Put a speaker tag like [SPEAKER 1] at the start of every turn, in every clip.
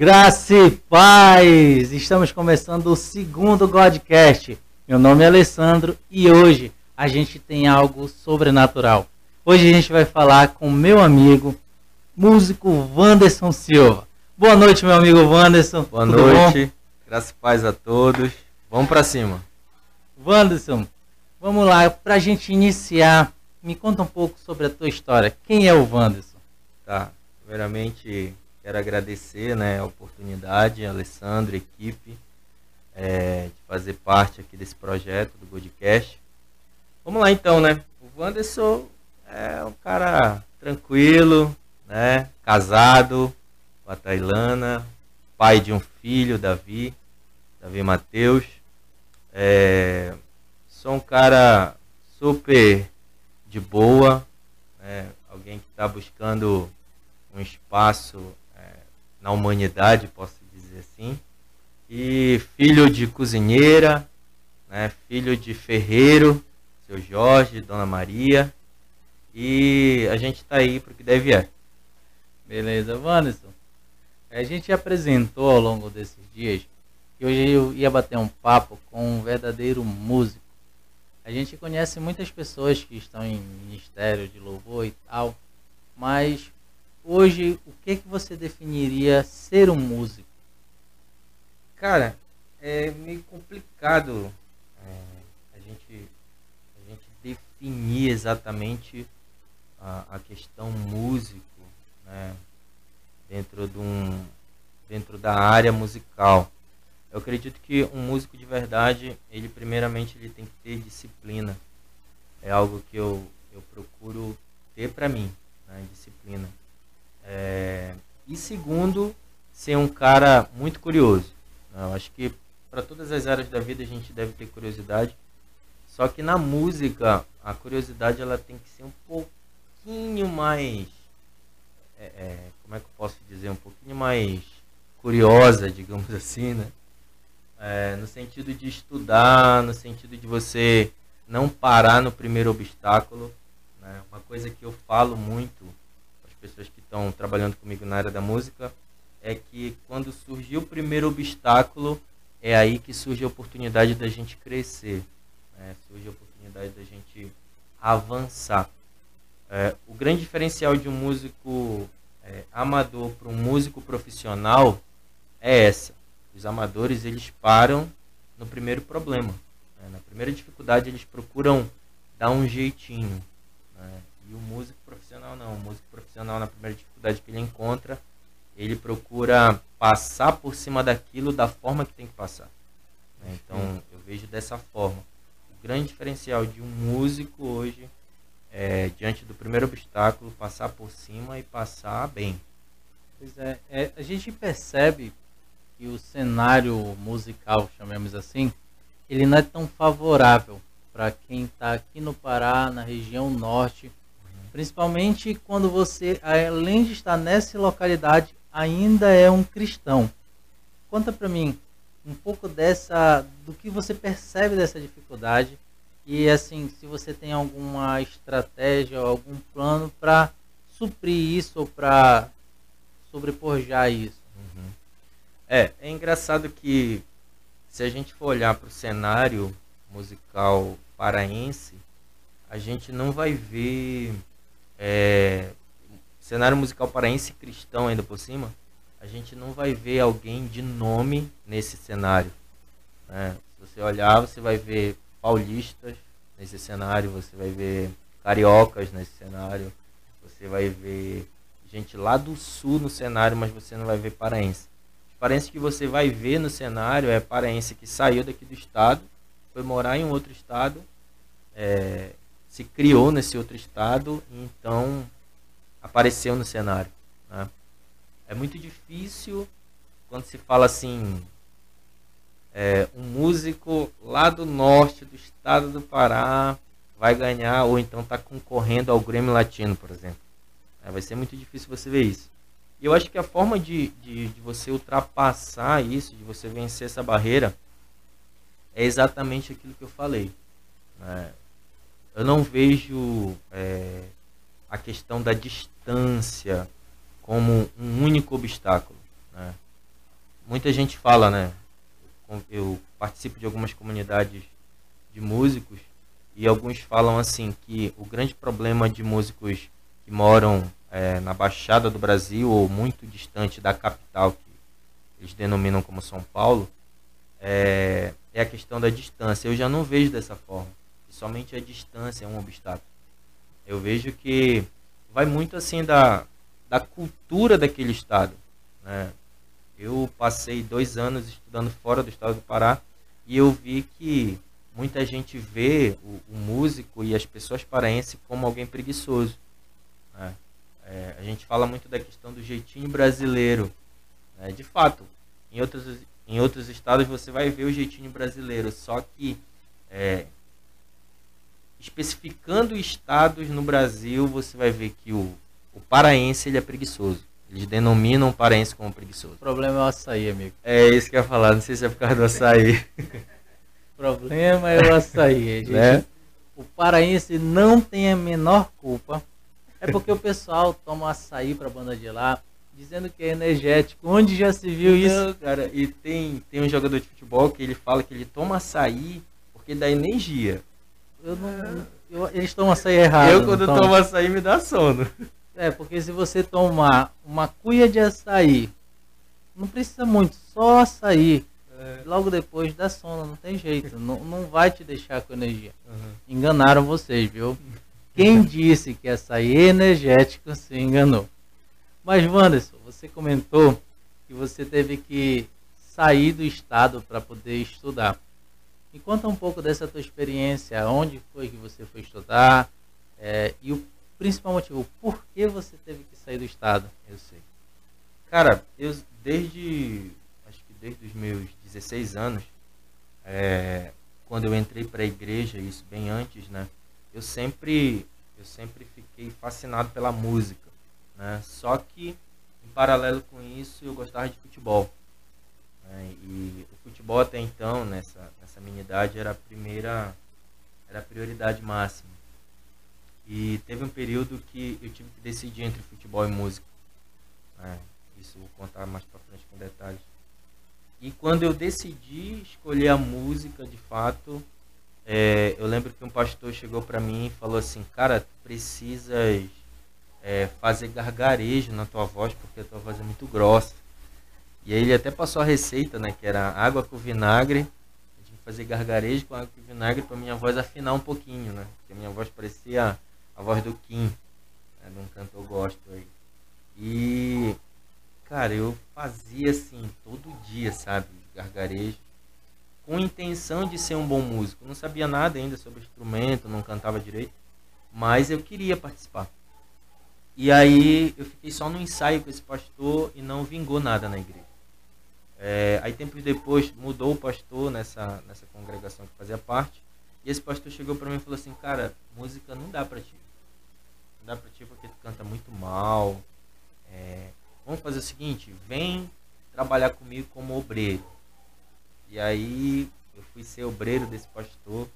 [SPEAKER 1] Graça e paz! Estamos começando o segundo Godcast. Meu nome é Alessandro e hoje a gente tem algo sobrenatural. Hoje a gente vai falar com meu amigo, músico Wanderson Silva. Boa noite, meu amigo Wanderson.
[SPEAKER 2] Boa Tudo noite. Bom? Graças e paz a todos. Vamos para cima.
[SPEAKER 1] Wanderson, vamos lá, para a gente iniciar, me conta um pouco sobre a tua história. Quem é o Wanderson?
[SPEAKER 2] Tá, primeiramente Quero agradecer né, a oportunidade, Alessandro, equipe, é, de fazer parte aqui desse projeto do Godcast. Vamos lá então, né? O Wanderson é um cara tranquilo, né? Casado com a Tailana, pai de um filho, Davi, Davi Mateus. É, sou um cara super de boa, né? alguém que está buscando um espaço na humanidade, posso dizer assim. E filho de cozinheira, né, filho de ferreiro, seu Jorge, Dona Maria. E a gente está aí o que deve é.
[SPEAKER 1] Beleza, Wanderson. A gente apresentou ao longo desses dias que hoje eu ia bater um papo com um verdadeiro músico. A gente conhece muitas pessoas que estão em ministério de louvor e tal, mas hoje, o que, que você definiria ser um músico?
[SPEAKER 2] Cara, é meio complicado é, a, gente, a gente definir exatamente a, a questão músico né, dentro, de um, dentro da área musical. Eu acredito que um músico de verdade, ele primeiramente ele tem que ter disciplina. É algo que eu, eu procuro ter para mim, né, disciplina. É, e segundo, ser um cara muito curioso. Eu acho que para todas as áreas da vida a gente deve ter curiosidade. Só que na música, a curiosidade ela tem que ser um pouquinho mais. É, é, como é que eu posso dizer? Um pouquinho mais curiosa, digamos assim, né? É, no sentido de estudar, no sentido de você não parar no primeiro obstáculo. Né? Uma coisa que eu falo muito pessoas que estão trabalhando comigo na área da música, é que quando surgiu o primeiro obstáculo, é aí que surge a oportunidade da gente crescer, né? surge a oportunidade da gente avançar. É, o grande diferencial de um músico é, amador para um músico profissional é essa. Os amadores eles param no primeiro problema. Né? Na primeira dificuldade eles procuram dar um jeitinho. Né? E o músico profissional não. O músico profissional, na primeira dificuldade que ele encontra, ele procura passar por cima daquilo da forma que tem que passar. Né? Então, eu vejo dessa forma. O grande diferencial de um músico hoje é, diante do primeiro obstáculo, passar por cima e passar bem.
[SPEAKER 1] Pois é, é a gente percebe que o cenário musical, chamemos assim, ele não é tão favorável para quem está aqui no Pará, na região norte, Principalmente quando você, além de estar nessa localidade, ainda é um cristão. Conta para mim um pouco dessa, do que você percebe dessa dificuldade e assim, se você tem alguma estratégia ou algum plano para suprir isso ou para sobrepujar isso.
[SPEAKER 2] Uhum. É, é engraçado que se a gente for olhar para o cenário musical paraense, a gente não vai ver é, cenário musical paraense cristão ainda por cima, a gente não vai ver alguém de nome nesse cenário. Né? Se você olhar, você vai ver paulistas nesse cenário, você vai ver cariocas nesse cenário, você vai ver gente lá do sul no cenário, mas você não vai ver paraense. Os que você vai ver no cenário é paraense que saiu daqui do estado, foi morar em um outro estado, é, se criou nesse outro estado então apareceu no cenário. Né? É muito difícil quando se fala assim, é, um músico lá do norte do estado do Pará vai ganhar ou então está concorrendo ao Grêmio Latino, por exemplo. É, vai ser muito difícil você ver isso. E eu acho que a forma de, de, de você ultrapassar isso, de você vencer essa barreira, é exatamente aquilo que eu falei. Né? Eu não vejo é, a questão da distância como um único obstáculo. Né? muita gente fala, né? Eu participo de algumas comunidades de músicos e alguns falam assim que o grande problema de músicos que moram é, na Baixada do Brasil ou muito distante da capital, que eles denominam como São Paulo, é, é a questão da distância. Eu já não vejo dessa forma. Somente a distância é um obstáculo. Eu vejo que vai muito assim da, da cultura daquele estado. Né? Eu passei dois anos estudando fora do estado do Pará e eu vi que muita gente vê o, o músico e as pessoas paraenses como alguém preguiçoso. Né? É, a gente fala muito da questão do jeitinho brasileiro. Né? De fato, em outros, em outros estados você vai ver o jeitinho brasileiro, só que é, especificando estados no Brasil, você vai ver que o, o paraense ele é preguiçoso. Eles denominam o paraense como preguiçoso. O
[SPEAKER 1] problema é o açaí, amigo.
[SPEAKER 2] É isso que eu ia falar, não sei se é por causa do açaí.
[SPEAKER 1] o problema é o açaí. Gente, né? O paraense não tem a menor culpa. É porque o pessoal toma açaí pra banda de lá, dizendo que é energético. Onde já se viu isso?
[SPEAKER 2] cara, e tem, tem um jogador de futebol que ele fala que ele toma açaí porque dá energia.
[SPEAKER 1] Eu não. Eu, eles tomam açaí errado.
[SPEAKER 2] Eu, quando tomo açaí, me dá sono.
[SPEAKER 1] É, porque se você tomar uma cuia de açaí, não precisa muito, só açaí. É. Logo depois dá sono, não tem jeito. não, não vai te deixar com energia. Uhum. Enganaram vocês, viu? Quem disse que açaí é energético se enganou. Mas, Wanderson, você comentou que você teve que sair do estado para poder estudar. Me conta um pouco dessa tua experiência, onde foi que você foi estudar é, e o principal motivo, por que você teve que sair do estado?
[SPEAKER 2] Eu sei. Cara, eu desde, acho que desde os meus 16 anos, é, quando eu entrei para a igreja, isso bem antes, né? Eu sempre, eu sempre fiquei fascinado pela música, né? Só que, em paralelo com isso, eu gostava de futebol. Né? E o futebol até então, nessa, nessa minha idade, era a primeira, era a prioridade máxima. E teve um período que eu tive que decidir entre futebol e música. Né? Isso vou contar mais para frente com detalhes. E quando eu decidi escolher a música, de fato, é, eu lembro que um pastor chegou para mim e falou assim, cara, precisas é, fazer gargarejo na tua voz, porque a tua voz é muito grossa. E aí ele até passou a receita, né? Que era água com vinagre. A gente fazer gargarejo com água com vinagre para minha voz afinar um pouquinho, né? Porque a minha voz parecia a voz do Kim, né, de um cantor gospel aí. E, cara, eu fazia assim, todo dia, sabe? Gargarejo. Com intenção de ser um bom músico. Não sabia nada ainda sobre instrumento, não cantava direito. Mas eu queria participar. E aí eu fiquei só no ensaio com esse pastor e não vingou nada na igreja. É, aí tempos depois mudou o pastor nessa, nessa congregação que fazia parte. E esse pastor chegou para mim e falou assim, cara, música não dá para ti. Não dá para ti porque tu canta muito mal. É, vamos fazer o seguinte, vem trabalhar comigo como obreiro. E aí eu fui ser obreiro desse pastor,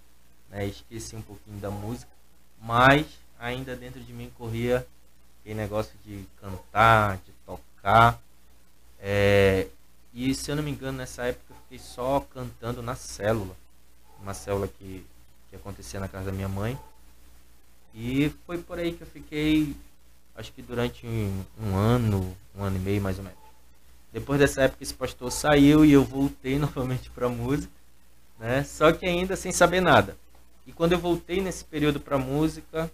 [SPEAKER 2] né, esqueci um pouquinho da música, mas ainda dentro de mim corria aquele negócio de cantar, de tocar. É, e se eu não me engano, nessa época eu fiquei só cantando na célula. Uma célula que, que acontecia na casa da minha mãe. E foi por aí que eu fiquei, acho que durante um, um ano, um ano e meio mais ou menos. Depois dessa época esse pastor saiu e eu voltei novamente para música, né? Só que ainda sem saber nada. E quando eu voltei nesse período para música,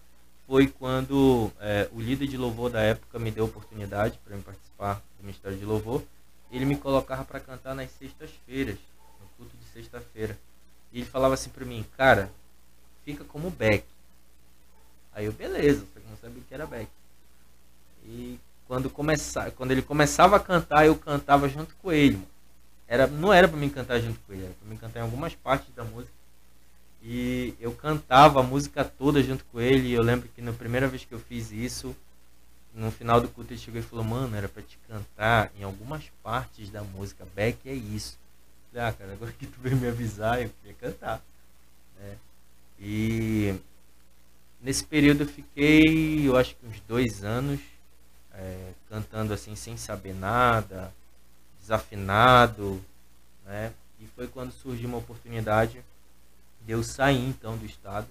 [SPEAKER 2] foi quando é, o líder de louvor da época me deu a oportunidade para participar do Ministério de Louvor ele me colocava para cantar nas sextas-feiras, no culto de sexta-feira. E ele falava assim para mim, cara, fica como Beck. Aí eu, beleza, só que não sabia que era Beck. E quando, começa, quando ele começava a cantar, eu cantava junto com ele. Era, não era para mim cantar junto com ele, era para mim cantar em algumas partes da música. E eu cantava a música toda junto com ele. E eu lembro que na primeira vez que eu fiz isso, no final do culto ele chegou e falou, mano, era pra te cantar em algumas partes da música. Beck é isso. Falei, ah, cara, agora que tu veio me avisar, eu queria cantar. Né? E nesse período eu fiquei, eu acho que uns dois anos, é, cantando assim sem saber nada, desafinado, né? E foi quando surgiu uma oportunidade de eu sair então do estado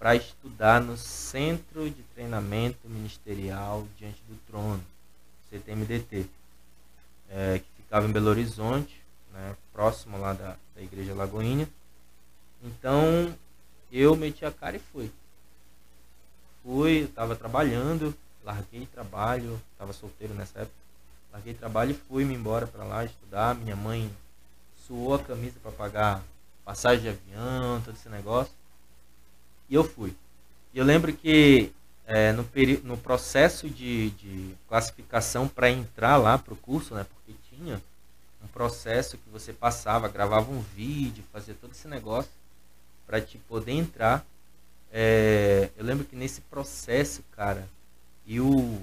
[SPEAKER 2] para estudar no Centro de Treinamento Ministerial Diante do Trono, CTMDT, é, que ficava em Belo Horizonte, né, próximo lá da, da Igreja Lagoinha. Então eu meti a cara e fui. Fui, estava trabalhando, larguei trabalho, estava solteiro nessa época, larguei trabalho e fui-me embora para lá estudar. Minha mãe suou a camisa para pagar passagem de avião, todo esse negócio. E eu fui. E eu lembro que é, no, no processo de, de classificação para entrar lá para o curso, né, porque tinha um processo que você passava, gravava um vídeo, fazia todo esse negócio para te poder entrar. É, eu lembro que nesse processo, cara, eu,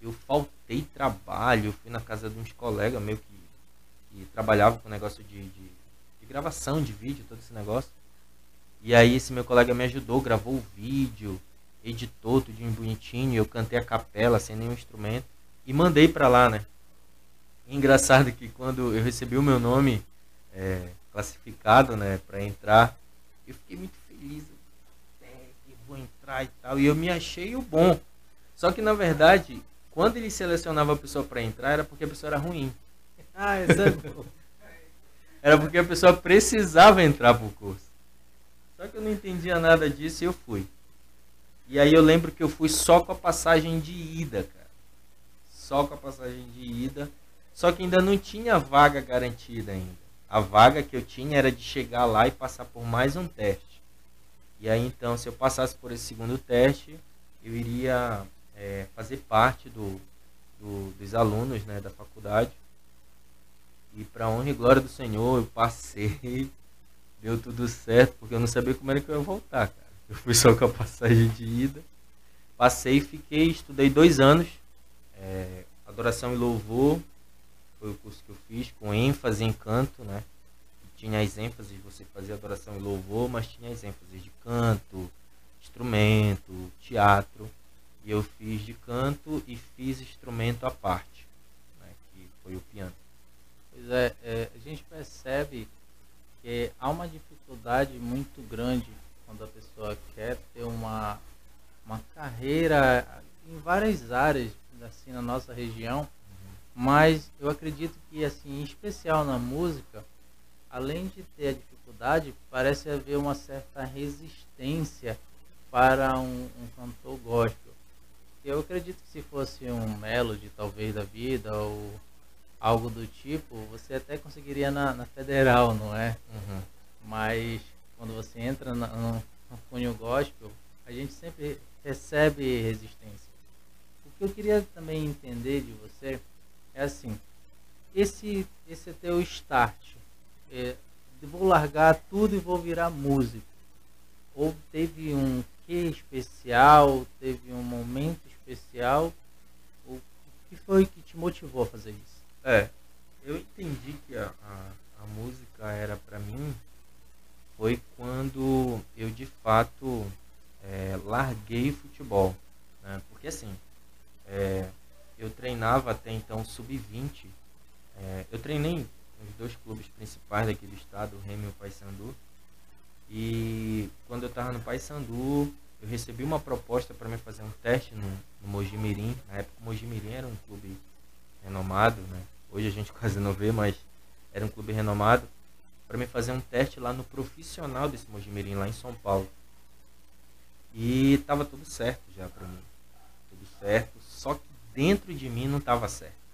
[SPEAKER 2] eu faltei trabalho, fui na casa de uns colegas meio que, que trabalhavam com negócio de, de, de gravação de vídeo, todo esse negócio. E aí esse meu colega me ajudou, gravou o vídeo, editou tudo bonitinho, eu cantei a capela sem nenhum instrumento e mandei para lá, né? engraçado que quando eu recebi o meu nome é, classificado, né, para entrar, eu fiquei muito feliz, é, eu vou entrar e tal, e eu me achei o bom. Só que na verdade, quando ele selecionava a pessoa para entrar, era porque a pessoa era ruim.
[SPEAKER 1] Ah, exato.
[SPEAKER 2] era porque a pessoa precisava entrar pro curso. Só que eu não entendia nada disso e eu fui. E aí eu lembro que eu fui só com a passagem de ida, cara. Só com a passagem de ida. Só que ainda não tinha vaga garantida ainda. A vaga que eu tinha era de chegar lá e passar por mais um teste. E aí então, se eu passasse por esse segundo teste, eu iria é, fazer parte do, do, dos alunos né, da faculdade. E para honra e glória do Senhor, eu passei, deu tudo certo, porque eu não sabia como era que eu ia voltar, cara. Eu fui só com a passagem de ida. Passei, fiquei, estudei dois anos, é, adoração e louvor, foi o curso que eu fiz, com ênfase em canto, né? Tinha as ênfases, você fazia adoração e louvor, mas tinha as ênfases de canto, instrumento, teatro. E eu fiz de canto e fiz instrumento à parte, né? que foi o piano.
[SPEAKER 1] Pois é, é, a gente percebe que há uma dificuldade muito grande quando a pessoa quer ter uma, uma carreira em várias áreas, assim, na nossa região, mas eu acredito que, assim, em especial na música, além de ter a dificuldade, parece haver uma certa resistência para um, um cantor gospel. Eu acredito que se fosse um melody, talvez, da vida, ou algo do tipo, você até conseguiria na, na federal, não é? Uhum. Mas quando você entra na, no, no cunho gospel, a gente sempre recebe resistência. O que eu queria também entender de você é assim, esse, esse é teu start. É, vou largar tudo e vou virar músico. Ou teve um que especial, teve um momento especial. O que foi que te motivou a fazer isso?
[SPEAKER 2] É, eu entendi que a, a, a música era para mim foi quando eu de fato é, larguei futebol. Né? Porque assim, é, eu treinava até então sub-20. É, eu treinei nos dois clubes principais daqui do estado, o Remy e o Paysandu. E quando eu estava no Paysandu, eu recebi uma proposta para me fazer um teste no, no Mojimirim. Na época o Mojimirim era um clube renomado, né? Hoje a gente quase não vê, mas era um clube renomado para me fazer um teste lá no profissional desse Mojimirim lá em São Paulo. E estava tudo certo já para mim. Tudo certo, só que dentro de mim não estava certo.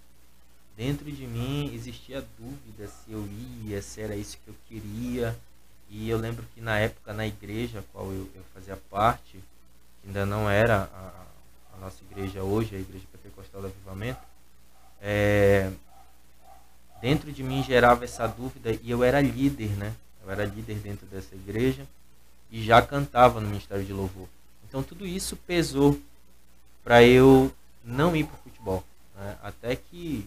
[SPEAKER 2] Dentro de mim existia dúvida se eu ia, se era isso que eu queria. E eu lembro que na época na igreja a qual eu, eu fazia parte, que ainda não era a, a, nossa igreja hoje, a Igreja Pentecostal do Avivamento, é, dentro de mim gerava essa dúvida e eu era líder, né? Eu era líder dentro dessa igreja e já cantava no Ministério de Louvor. Então tudo isso pesou para eu não ir para o futebol. Né? Até que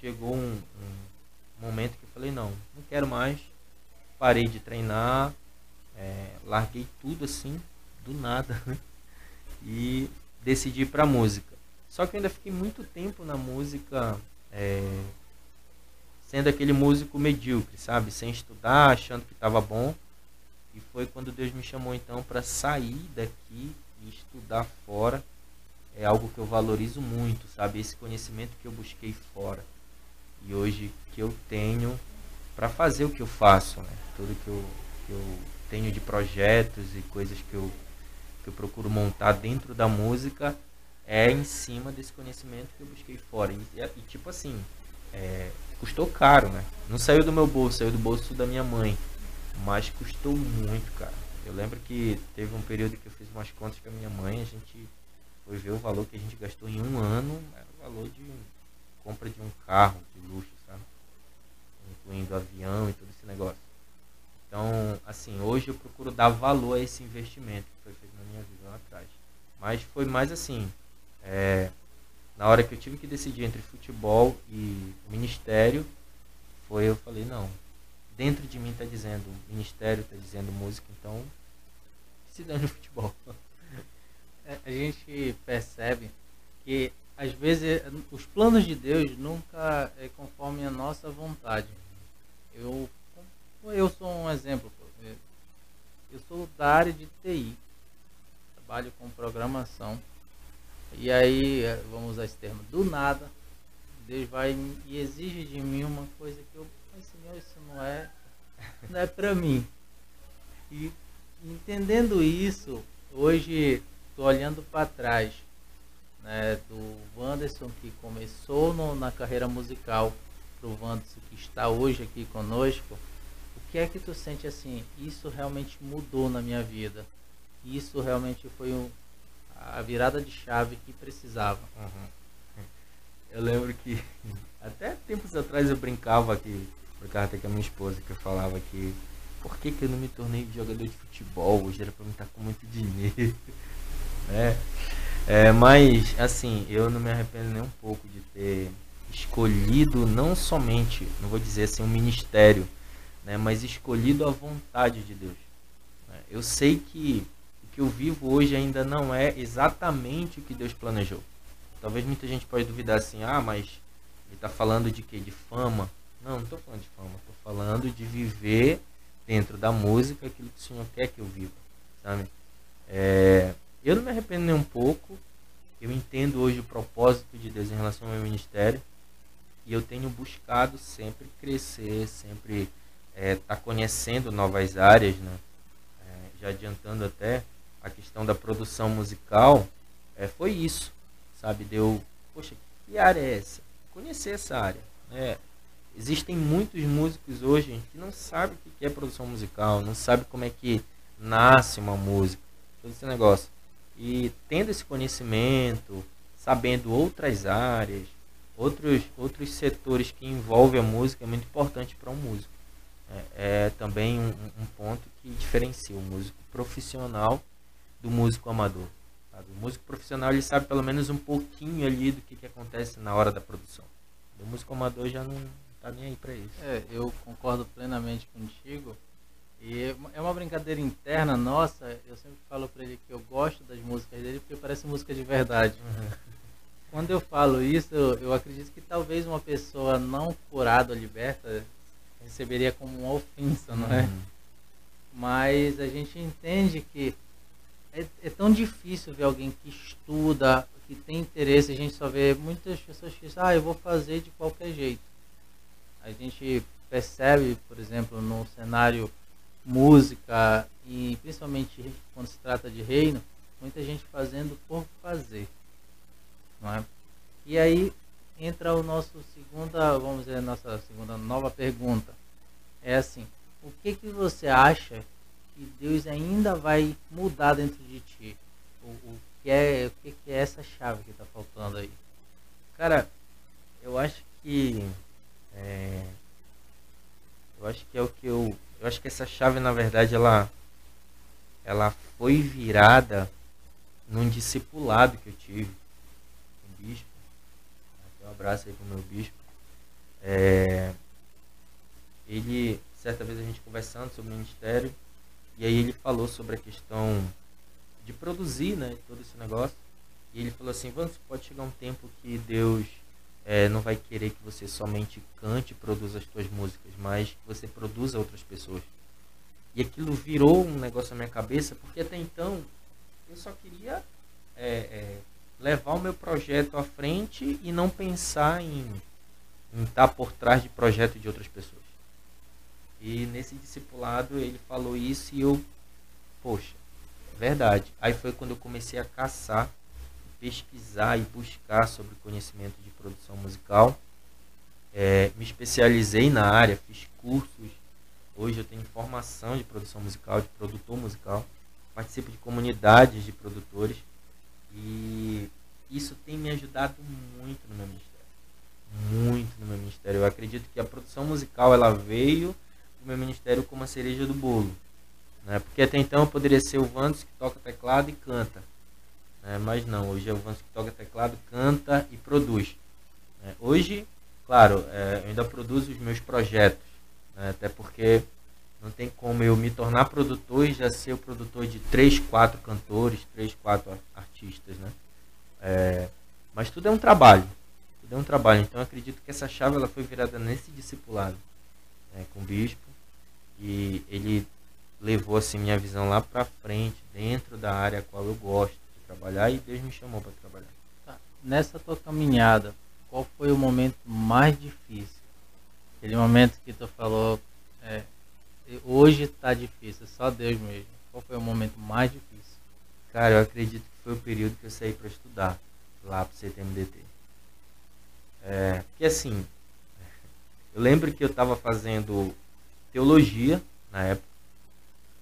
[SPEAKER 2] chegou um, um, momento que eu falei, não, não quero mais. Parei de treinar, é, larguei tudo assim, do nada, né? e decidi ir para música. Só que eu ainda fiquei muito tempo na música é, sendo aquele músico medíocre, sabe? Sem estudar, achando que estava bom. E foi quando Deus me chamou então para sair daqui e estudar fora. É algo que eu valorizo muito, sabe? Esse conhecimento que eu busquei fora. E hoje que eu tenho para fazer o que eu faço, né? Tudo que eu, que eu tenho de projetos e coisas que eu, que eu procuro montar dentro da música é em cima desse conhecimento que eu busquei fora. E, e tipo assim, é, custou caro, né? Não saiu do meu bolso, saiu do bolso da minha mãe. Mas custou muito, cara. Eu lembro que teve um período que eu fiz umas contas com a minha mãe, a gente foi ver o valor que a gente gastou em um ano, era o valor de compra de um carro de luxo, sabe? Incluindo avião e todo esse negócio. Então, assim, hoje eu procuro dar valor a esse investimento que foi feito na minha vida lá atrás. Mas foi mais assim, é, na hora que eu tive que decidir entre futebol e ministério, foi eu falei, não, dentro de mim está dizendo ministério, está dizendo música, então se dá no futebol.
[SPEAKER 1] É, a gente percebe que às vezes os planos de Deus nunca é conforme a nossa vontade. Eu, eu sou um exemplo. Eu sou da área de TI, trabalho com programação. E aí, é, vamos usar esse termo, do nada, Deus vai e exige de mim uma coisa que eu, mas Senhor, isso não é, não é para mim. E entendendo isso, hoje estou olhando para trás, né, do Wanderson que começou no, na carreira musical, para o Wanderson que está hoje aqui conosco, o que é que tu sente assim? Isso realmente mudou na minha vida. Isso realmente foi um, a virada de chave que precisava.
[SPEAKER 2] Uhum. Eu lembro que até tempos atrás eu brincava aqui, brincava até com a minha esposa, que eu falava que por que, que eu não me tornei jogador de futebol? Hoje era para mim estar com muito dinheiro. né? É, mas assim, eu não me arrependo nem um pouco de ter escolhido não somente, não vou dizer assim, um ministério, né, mas escolhido a vontade de Deus. Eu sei que que eu vivo hoje ainda não é exatamente o que Deus planejou. Talvez muita gente pode duvidar assim, ah, mas ele está falando de quê? De fama? Não, não estou falando de fama, estou falando de viver dentro da música aquilo que o Senhor quer que eu viva, sabe? É, eu não me arrependo nem um pouco, eu entendo hoje o propósito de Deus em relação ao meu ministério e eu tenho buscado sempre crescer, sempre estar é, tá conhecendo novas áreas, né? É, já adiantando até, a questão da produção musical é, foi isso, sabe? Deu, poxa, que área é essa? Conhecer essa área. Né? Existem muitos músicos hoje que não sabem o que é produção musical, não sabem como é que nasce uma música, todo esse negócio. E tendo esse conhecimento, sabendo outras áreas, outros, outros setores que envolvem a música é muito importante para um músico. É, é também um, um ponto que diferencia o músico profissional do músico amador. Sabe? O músico profissional ele sabe pelo menos um pouquinho ali do que, que acontece na hora da produção. O músico amador já não tá nem aí para isso.
[SPEAKER 1] É, eu concordo plenamente contigo. E é uma brincadeira interna nossa. Eu sempre falo para ele que eu gosto das músicas dele porque parece música de verdade. Uhum. Quando eu falo isso, eu acredito que talvez uma pessoa não curada ou liberta receberia como uma ofensa, não é? Uhum. Mas a gente entende que é, é, tão difícil ver alguém que estuda, que tem interesse. A gente só vê muitas pessoas que dizem, ah, eu vou fazer de qualquer jeito. A gente percebe, por exemplo, no cenário música e principalmente quando se trata de reino, muita gente fazendo por fazer. Não é? E aí entra o nosso segunda, vamos dizer, nossa segunda nova pergunta. É assim, o que que você acha que Deus ainda vai mudar dentro de ti? O, o que é o que, é essa chave que está faltando aí?
[SPEAKER 2] Cara, eu acho que é, eu acho que é o que eu eu acho que essa chave na verdade ela ela foi virada num discipulado que eu tive o bispo. Um abraço aí pro meu bispo. É, ele certa vez a gente conversando sobre o ministério e aí ele falou sobre a questão de produzir, né, todo esse negócio. E ele falou assim, Vamos, pode chegar um tempo que Deus é, não vai querer que você somente cante e produza as suas músicas, mas que você produza outras pessoas. E aquilo virou um negócio na minha cabeça, porque até então eu só queria é, é, levar o meu projeto à frente e não pensar em, estar por trás de projeto de outras pessoas. E nesse discipulado ele falou isso e eu, poxa, verdade. Aí foi quando eu comecei a caçar, pesquisar e buscar sobre conhecimento de produção musical. É, me especializei na área, fiz cursos. Hoje eu tenho formação de produção musical, de produtor musical. Participo de comunidades de produtores. E isso tem me ajudado muito no meu ministério. Muito no meu ministério. Eu acredito que a produção musical ela veio meu ministério como a cereja do bolo. Né? Porque até então poderia ser o Vandos que toca teclado e canta. Né? Mas não, hoje é o Vandos que toca teclado, canta e produz. Né? Hoje, claro, é, eu ainda produzo os meus projetos. Né? Até porque não tem como eu me tornar produtor e já ser o produtor de três, quatro cantores, três, quatro artistas. Né? É, mas tudo é um trabalho. Tudo é um trabalho. Então acredito que essa chave ela foi virada nesse discipulado né, com o bispo. E ele levou assim minha visão lá para frente, dentro da área a qual eu gosto de trabalhar e Deus me chamou para trabalhar.
[SPEAKER 1] Tá. Nessa tua caminhada, qual foi o momento mais difícil? Aquele momento que tu falou, é, hoje está difícil, é só Deus mesmo. Qual foi o momento mais difícil?
[SPEAKER 2] Cara, eu acredito que foi o período que eu saí para estudar lá para o CTMDT. É, porque assim, eu lembro que eu estava fazendo teologia na época.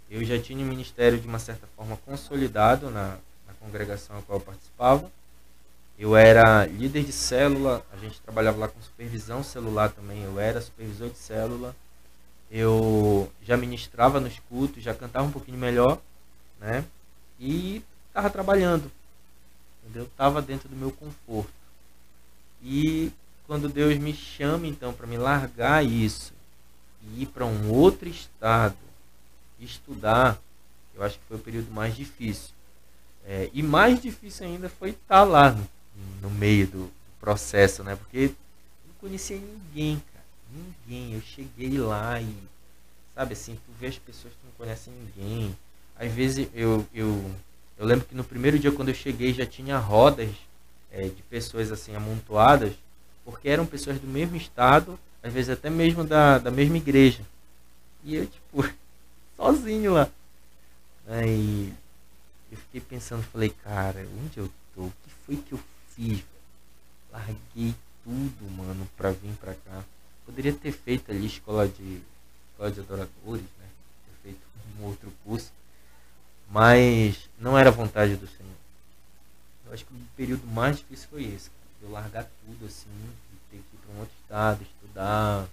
[SPEAKER 2] Eu já tinha o ministério de uma certa forma consolidado na, na congregação a qual eu participava. Eu era líder de célula, a gente trabalhava lá com supervisão celular também, eu era supervisor de célula. Eu já ministrava nos cultos, já cantava um pouquinho melhor, né? E estava trabalhando, entendeu? Estava dentro do meu conforto. E quando Deus me chama então para me largar isso ir para um outro estado, estudar, eu acho que foi o período mais difícil. É, e mais difícil ainda foi estar tá lá no, no meio do, processo, né? Porque não conhecia ninguém, cara. Ninguém. Eu cheguei lá e, sabe assim, tu vê as pessoas que não conhecem ninguém. Às vezes eu, eu, eu lembro que no primeiro dia quando eu cheguei já tinha rodas é, de pessoas assim amontoadas, porque eram pessoas do mesmo estado, às vezes até mesmo da, da mesma igreja. E eu, tipo, sozinho lá. Aí eu fiquei pensando, falei, cara, onde eu tô? O que foi que eu fiz? Larguei tudo, mano, pra vir pra cá. Poderia ter feito ali escola de, escola de adoradores, né? Ter feito um outro curso. Mas não era vontade do Senhor. Eu acho que o período mais difícil foi esse, cara. Eu largar tudo assim, ter que ir para um outro estado, estudar,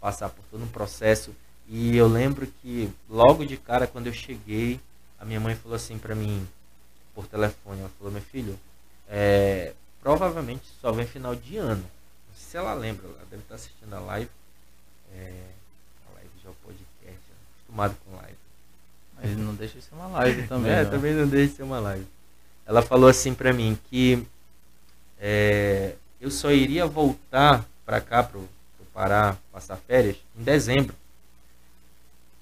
[SPEAKER 2] passar por todo um processo. E eu lembro que logo de cara, quando eu cheguei, a minha mãe falou assim para mim, por telefone, ela falou, meu filho, é, provavelmente só vem final de ano. Não sei se ela lembra, ela deve estar assistindo a live. É, a live já é o podcast, acostumado com live.
[SPEAKER 1] Mas não deixa de ser uma live também.
[SPEAKER 2] é, não. também não deixa de ser uma live. Ela falou assim para mim que é, eu só iria voltar para cá, para o Pará, passar férias, em dezembro.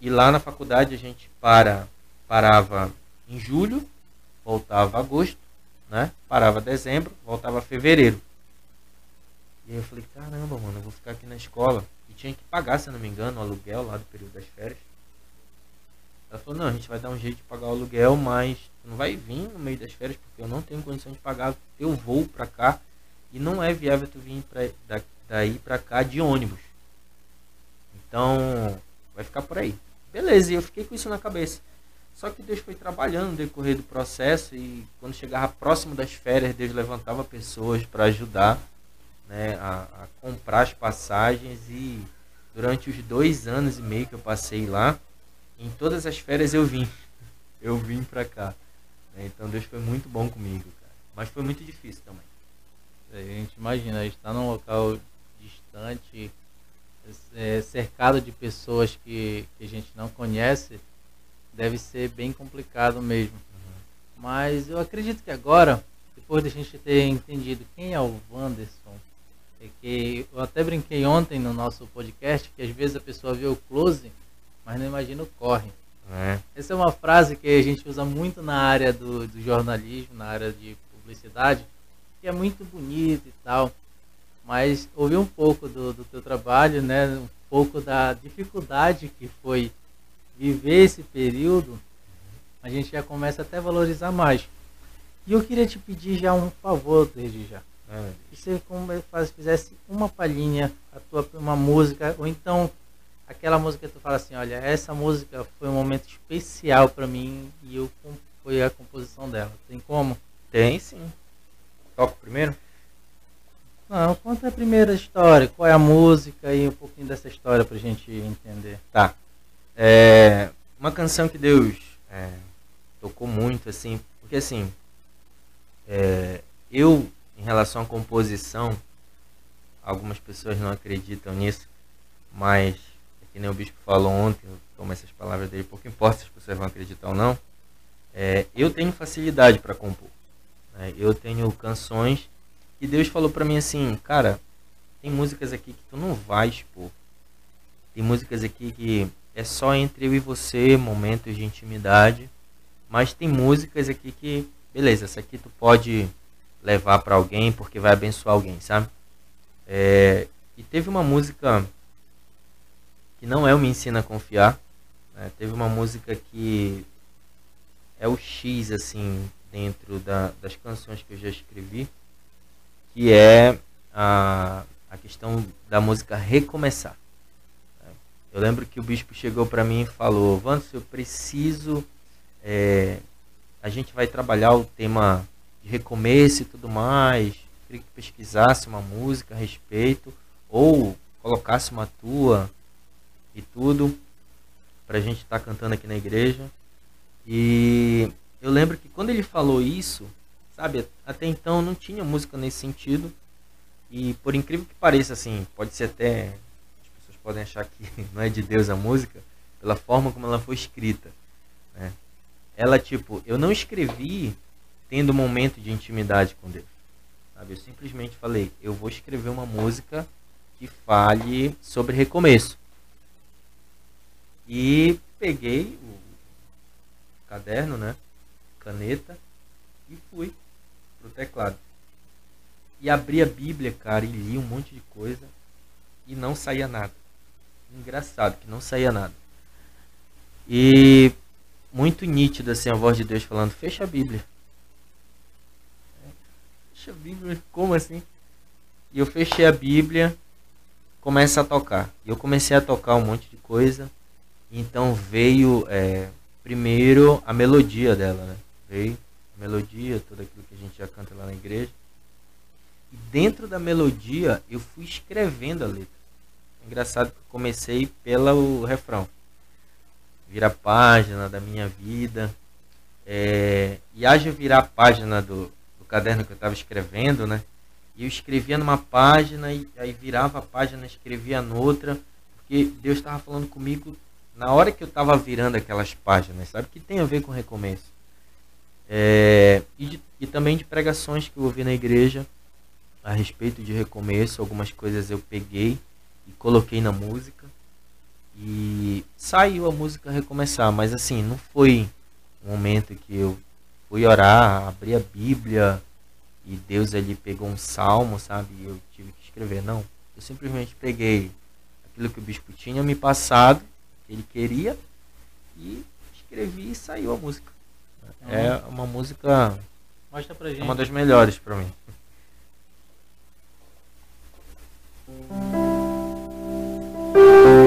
[SPEAKER 2] E lá na faculdade a gente para, parava em julho, voltava agosto, né? Parava dezembro, voltava fevereiro. E aí eu falei, caramba, mano, eu vou ficar aqui na escola. E tinha que pagar, se não me engano, o aluguel lá do período das férias. Ela falou, não, a gente vai dar um jeito de pagar o aluguel, mas não vai vir no meio das férias, porque eu não tenho condição de pagar eu vou para cá. E não é viável tu vir pra, da, daí para cá de ônibus. Então, vai ficar por aí. Beleza, e eu fiquei com isso na cabeça. Só que Deus foi trabalhando no decorrer do processo e quando chegava próximo das férias, Deus levantava pessoas para ajudar né, a, a, comprar as passagens e durante os dois anos e meio que eu passei lá, em todas as férias eu vim. Eu vim para cá. Né, então Deus foi muito bom comigo, cara. Mas foi muito difícil também.
[SPEAKER 1] A gente imagina, a gente está num local distante, é, cercado de pessoas que, que, a gente não conhece, deve ser bem complicado mesmo. Uhum. Mas eu acredito que agora, depois de a gente ter entendido quem é o Wanderson, É que eu até brinquei ontem no nosso podcast que às vezes a pessoa vê o close, mas não imagina o corre.
[SPEAKER 2] É.
[SPEAKER 1] Essa é uma frase que a gente usa muito na área do, do jornalismo, na área de publicidade, que é muito bonito e tal. Mas ouvir um pouco do, do teu trabalho, né, um pouco da dificuldade que foi viver esse período, a gente já começa até a valorizar mais. E eu queria te pedir já um favor desde já.
[SPEAKER 2] É.
[SPEAKER 1] Que você como faz, fizesse uma palhinha, a tua uma música, ou então aquela música que tu fala assim, olha, essa música foi um momento especial para mim e eu foi a composição dela. Tem como?
[SPEAKER 2] Tem sim. Toco primeiro?
[SPEAKER 1] Não, conta a primeira história, qual é a música e um pouquinho dessa história pra gente entender.
[SPEAKER 2] Tá. É, uma canção que Deus é, tocou muito, assim, porque assim, é, eu, em relação à composição, algumas pessoas não acreditam nisso, mas, é que nem o bispo falou ontem, eu tomo essas palavras dele, pouco importa se as pessoas vão acreditar ou não, é, eu tenho facilidade para compor. né? Eu tenho canções que Deus falou para mim assim, cara, tem músicas aqui que tu não vai expor. Tem músicas aqui que é só entre eu e você, momentos de intimidade. Mas tem músicas aqui que, beleza, essa aqui tu pode levar para alguém porque vai abençoar alguém, sabe? É, e teve uma música que não é o Me Ensina a Confiar. né? Teve uma música que é o X, assim, dentro da- das canções que eu já escrevi, que é a, a questão da música Recomeçar. Eu lembro que o bispo chegou para mim e falou: Vantos, eu preciso. é, a gente vai trabalhar o tema de recomeço e tudo mais. Queria que pesquisasse uma música a respeito, ou colocasse uma tua e tudo, para a gente estar cantando aqui na igreja. E eu lembro que quando ele falou isso, sabe, até então não tinha música nesse sentido. E por incrível que pareça, assim, pode ser até as pessoas podem achar que não é de Deus a música pela forma como ela foi escrita, né? Ela tipo, eu não escrevi tendo um momento de intimidade com Deus, sabe? Eu simplesmente falei, eu vou escrever uma música que fale sobre recomeço. E peguei o caderno, né? Caneta e fui teclado. E abri a Bíblia, cara, e li um monte de coisa e não saía nada. Engraçado que não saía nada. E muito nítido assim a voz de Deus falando: "Fecha a Bíblia". Fecha a Bíblia, como assim? E eu fechei a Bíblia, começa a tocar. E eu comecei a tocar um monte de coisa. Então veio é, primeiro a melodia dela, né? Veio a melodia, tudo aquilo gente já canta lá na igreja. E dentro da melodia eu fui escrevendo a letra. Engraçado que eu comecei pelo refrão. Vira a página da minha vida. É, e haja virar a página do, do caderno que eu estava escrevendo, né? E eu escrevia numa página e aí virava a página, escrevia noutra, porque Deus estava falando comigo na hora que eu estava virando aquelas páginas, sabe? Que tem a ver com recomeço. É, e, de- e também de pregações que eu ouvi na igreja a respeito de recomeço. Algumas coisas eu peguei e coloquei na música. E saiu a música recomeçar, mas assim, não foi um momento que eu fui orar, abri a Bíblia e Deus ali pegou um salmo, sabe? E eu tive que escrever. Não, eu simplesmente peguei aquilo que o bispo tinha me passado, que ele queria, e escrevi e saiu a música. É uma música,
[SPEAKER 1] Mostra pra gente.
[SPEAKER 2] é uma das melhores para mim.
[SPEAKER 3] Thank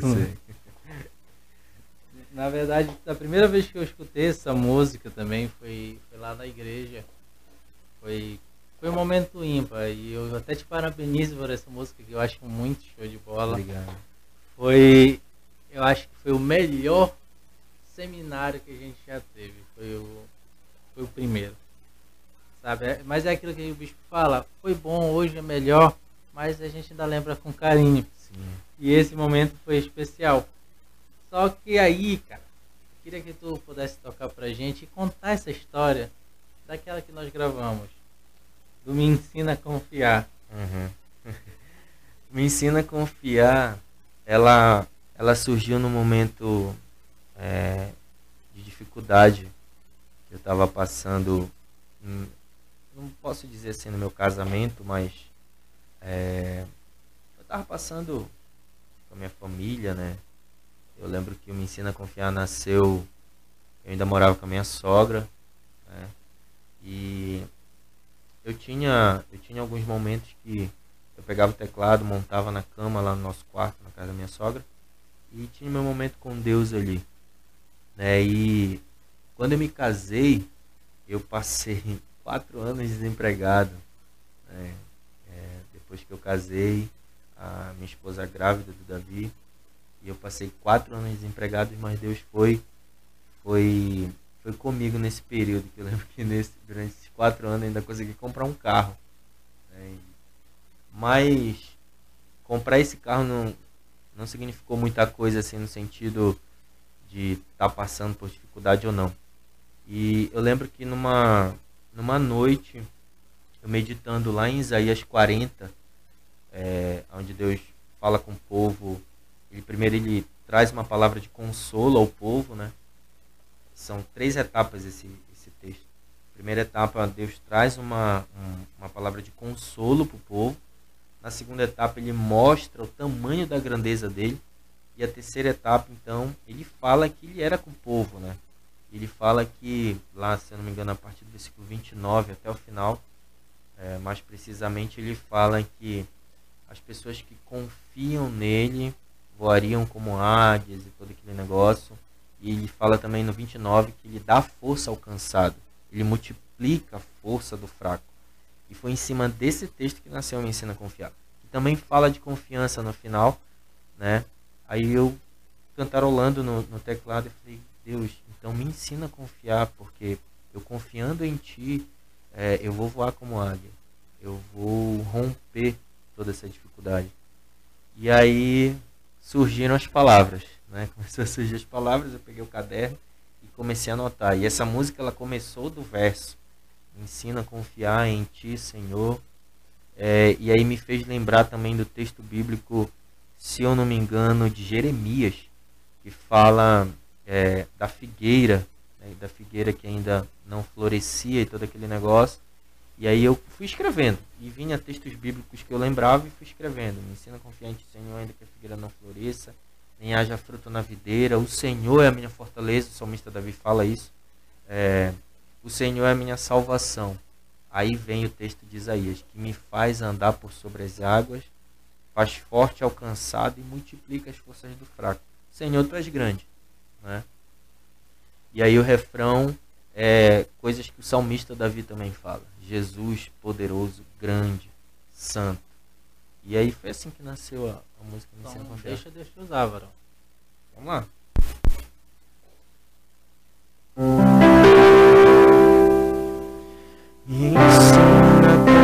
[SPEAKER 2] sei.
[SPEAKER 1] Na verdade, a primeira vez que eu escutei essa música também foi, foi lá na igreja. Foi, foi um momento ímpar. E eu até te parabenizo por essa música, que eu acho muito show de bola.
[SPEAKER 2] Obrigado.
[SPEAKER 1] Foi, eu acho que foi o melhor seminário que a gente já teve. Foi o, foi o primeiro. Sabe? É- Mas é aquilo que o bispo fala. Foi bom, hoje é melhor, mas a gente ainda lembra com carinho.
[SPEAKER 2] Sim.
[SPEAKER 1] E esse momento foi especial. Só que aí, cara, queria que tu pudesse tocar pra gente e contar essa história daquela que nós gravamos. Do Me Ensina a Confiar.
[SPEAKER 2] Uhum. Me ensina a confiar. Ela, ela surgiu num momento é, de dificuldade que eu estava passando. hum, Não posso dizer assim no meu casamento, mas é, eu estava passando com a minha família, né? Eu lembro que o Me Ensina a Confiar nasceu. Eu ainda morava com a minha sogra, né? E eu tinha, eu tinha alguns momentos que eu pegava o teclado, montava na cama lá no nosso quarto, na casa da minha sogra, e tinha meu momento com Deus ali. Né? E quando eu me casei, eu passei quatro anos desempregado. né? É, depois que eu casei, a minha esposa grávida do Davi, e eu passei quatro anos desempregado, mas Deus foi, foi, foi comigo nesse período. Que eu lembro que nesse, durante esses quatro anos ainda consegui comprar um carro. né? Mas comprar esse carro não, não significou muita coisa assim no sentido de estar passando por dificuldade ou não. E eu lembro que numa, numa noite, eu meditando lá em Isaías 40, é, onde Deus fala com o povo, ele primeiro ele traz uma palavra de consolo ao povo, né? São três etapas esse, esse texto. Primeira etapa, Deus traz uma, um- uma palavra de consolo para o povo. Na segunda etapa, ele mostra o tamanho da grandeza dele. E a terceira etapa, então, ele fala que ele era com o povo, né? Ele fala que, lá, se eu não me engano, a partir do versículo 29 até o final, é, mais precisamente, ele fala que as pessoas que confiam nele voariam como águias e todo aquele negócio. E ele fala também no 29 que ele dá força ao cansado, ele multiplica a força do fraco. E foi em cima desse texto que nasceu o Me Ensina a Confiar. E também fala de confiança no final, né? Aí eu cantarolando no, no teclado, eu falei, Deus, então me ensina a confiar, porque eu confiando em Ti, é, eu vou voar como águia. Eu vou romper toda essa dificuldade. E aí surgiram as palavras, né? Começou a surgir as palavras, eu peguei o caderno e comecei a anotar. E essa música ela começou do verso: Ensina a confiar em Ti, Senhor. É, e aí me fez lembrar também do texto bíblico, se eu não me engano, de Jeremias, que fala é, da figueira, né, da figueira que ainda não florescia e todo aquele negócio. E aí eu fui escrevendo. E vinha textos bíblicos que eu lembrava e fui escrevendo. Me ensina ti, Senhor, ainda que a figueira não floresça, nem haja fruto na videira. O Senhor é a minha fortaleza, o salmista Davi fala isso. É, o Senhor é a minha salvação. Aí vem o texto de Isaías, que me faz andar por sobre as águas, faz forte ao cansado e multiplica as forças do fraco. Senhor, tu és grande. Né? E aí o refrão é coisas que o salmista Davi também fala. Jesus, poderoso, grande, santo. E aí foi assim que nasceu a, a música Me
[SPEAKER 1] Então,
[SPEAKER 2] Confiar.
[SPEAKER 1] deixa Deus te usar, varão.
[SPEAKER 2] Vamos lá. Me ensina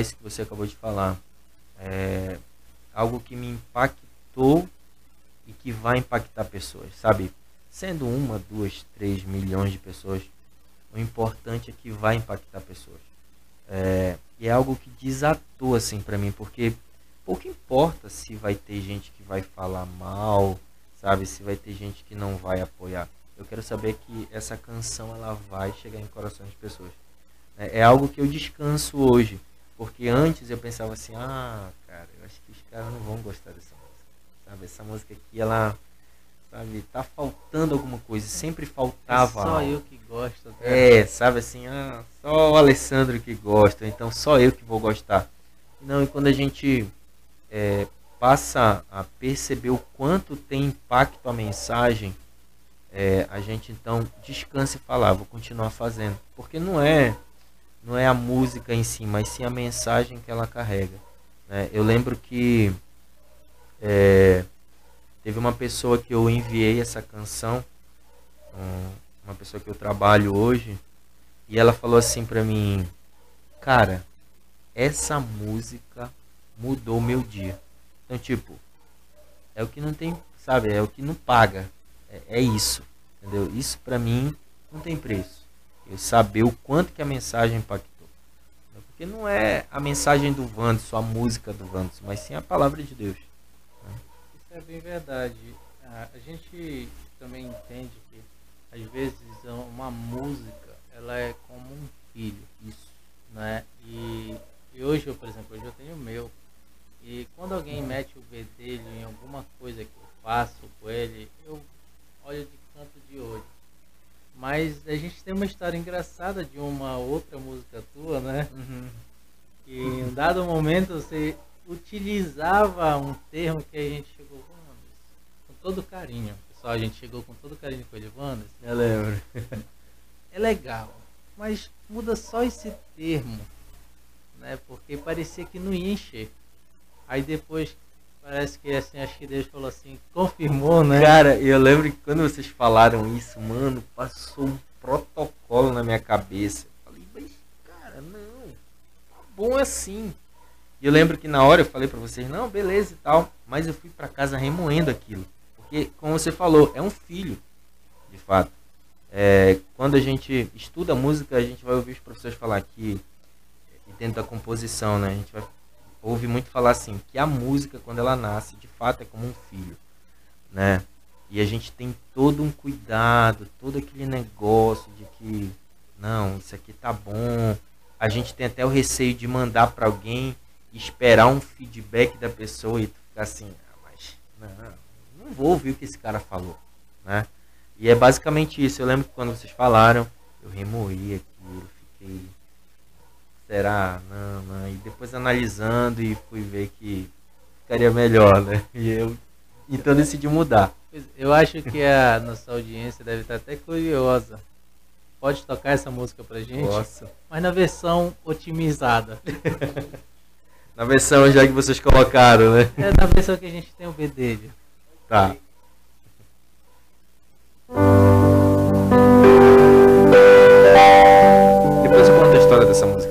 [SPEAKER 2] isso que você acabou de falar. É, algo que me impactou e que vai impactar pessoas, sabe? Sendo uma, duas, três milhões de pessoas, o importante é que vai impactar pessoas. É, e é algo que desatou assim para mim, porque pouco importa se vai ter gente que vai falar mal, sabe? Se vai ter gente que não vai apoiar. Eu quero saber que essa canção ela vai chegar em corações de pessoas. É, é algo que eu descanso hoje, porque antes eu pensava assim, ah, cara, eu acho que os caras não vão gostar dessa música, sabe? Essa música aqui, ela, sabe, tá faltando alguma coisa, sempre faltava.
[SPEAKER 1] É só
[SPEAKER 2] algo.
[SPEAKER 1] eu que gosto. Né?
[SPEAKER 2] É, sabe assim, ah, só o Alessandro que gosta, então só eu que vou gostar. Não, e quando a gente é, passa a perceber o quanto tem impacto a mensagem, é, a gente então descansa e fala, ah, vou continuar fazendo. Porque não é, não é a música em si, mas sim a mensagem que ela carrega. Né? Eu lembro que é, teve uma pessoa que eu enviei essa canção, uma pessoa que eu trabalho hoje, e ela falou assim pra mim, cara, essa música mudou meu dia. Então, tipo, é o que não tem, sabe, é o que não paga. É, é isso, entendeu? Isso pra mim não tem preço. Eu saber o quanto que a mensagem impactou. Porque não é a mensagem do Wanderson, a música do Wanderson, mas sim a palavra de Deus.
[SPEAKER 1] Né? Isso é bem verdade. A gente também entende que às vezes uma música ela é como um filho, isso, né? E, e hoje eu, por exemplo, hoje eu tenho o meu. E quando alguém mete o bedelho em alguma coisa que eu faço com ele, eu olho de canto de olho. Mas a gente tem uma história engraçada de uma outra música tua, né?
[SPEAKER 2] Uhum.
[SPEAKER 1] Que em um dado momento você utilizava um termo que a gente chegou com todo carinho. Pessoal, a gente chegou com todo carinho com ele, Wanderson.
[SPEAKER 2] Eu lembro.
[SPEAKER 1] É legal, mas muda só esse termo, né? Porque parecia que não ia encher. Aí depois parece que assim, acho que Deus falou assim, confirmou, né?
[SPEAKER 2] Cara, eu lembro que quando vocês falaram isso, mano, passou um protocolo na minha cabeça. Eu falei, mas cara, não, tá bom assim. E eu lembro que na hora eu falei para vocês, não, beleza e tal, mas eu fui para casa remoendo aquilo. Porque, como você falou, é um filho, de fato. É, quando a gente estuda música, a gente vai ouvir os professores falar aqui, e dentro da composição, né? A gente vai ouve muito falar assim, que a música, quando ela nasce, de fato é como um filho, né? E a gente tem todo um cuidado, todo aquele negócio de que, não, isso aqui tá bom. A gente tem até o receio de mandar para alguém esperar um feedback da pessoa e ficar assim, ah, mas não, não vou ouvir o que esse cara falou, né? E é basicamente isso. Eu lembro que quando vocês falaram, eu remoí aquilo, fiquei será? Não, não. E depois analisando e fui ver que ficaria melhor, né? E eu então decidi mudar.
[SPEAKER 1] Eu acho que a nossa audiência deve estar até curiosa. Pode tocar essa música pra gente?
[SPEAKER 2] Posso.
[SPEAKER 1] Mas na versão otimizada.
[SPEAKER 2] na versão já que vocês colocaram, né?
[SPEAKER 1] É na versão que a gente tem o B dele.
[SPEAKER 2] Tá. Depois eu conto a história dessa música.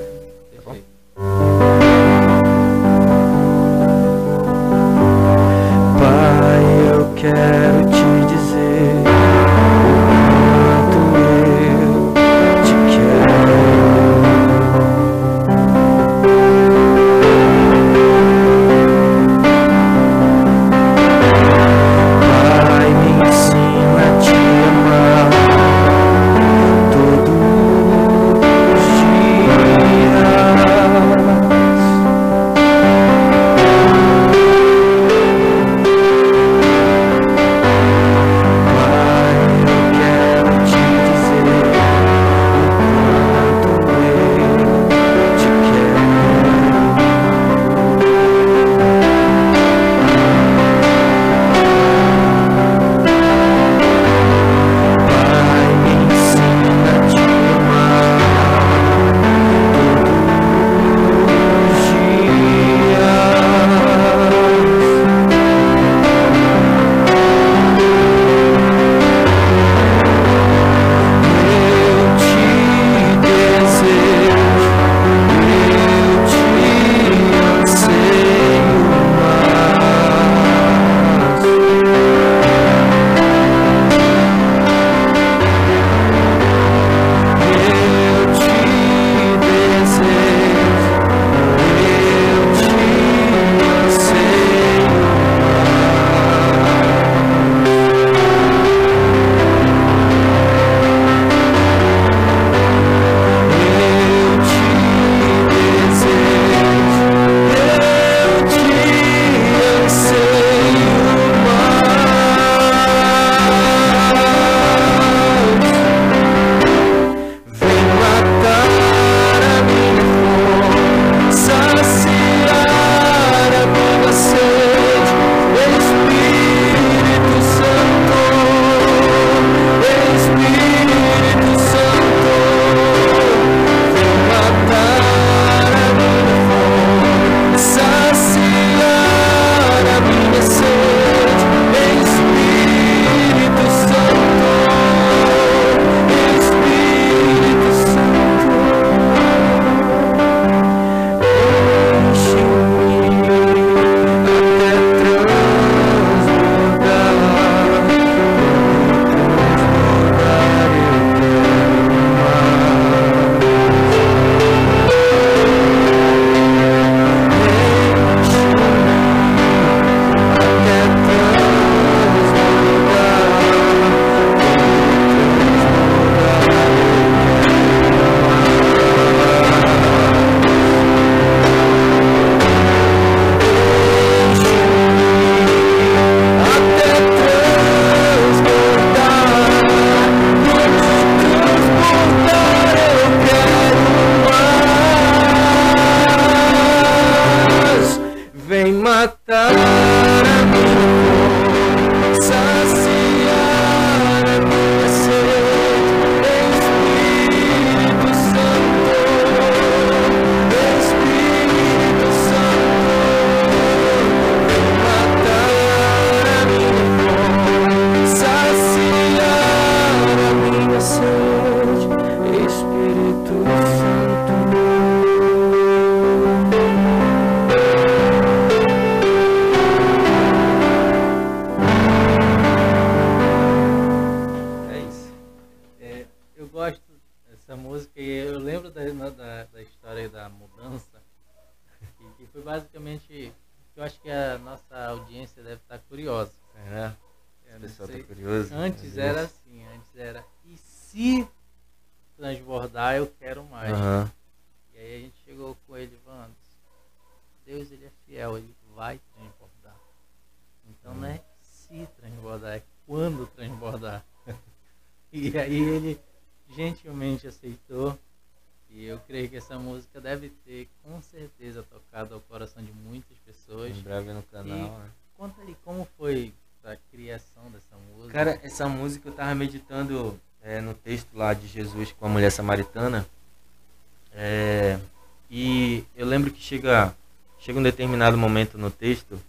[SPEAKER 2] Determinado momento no texto,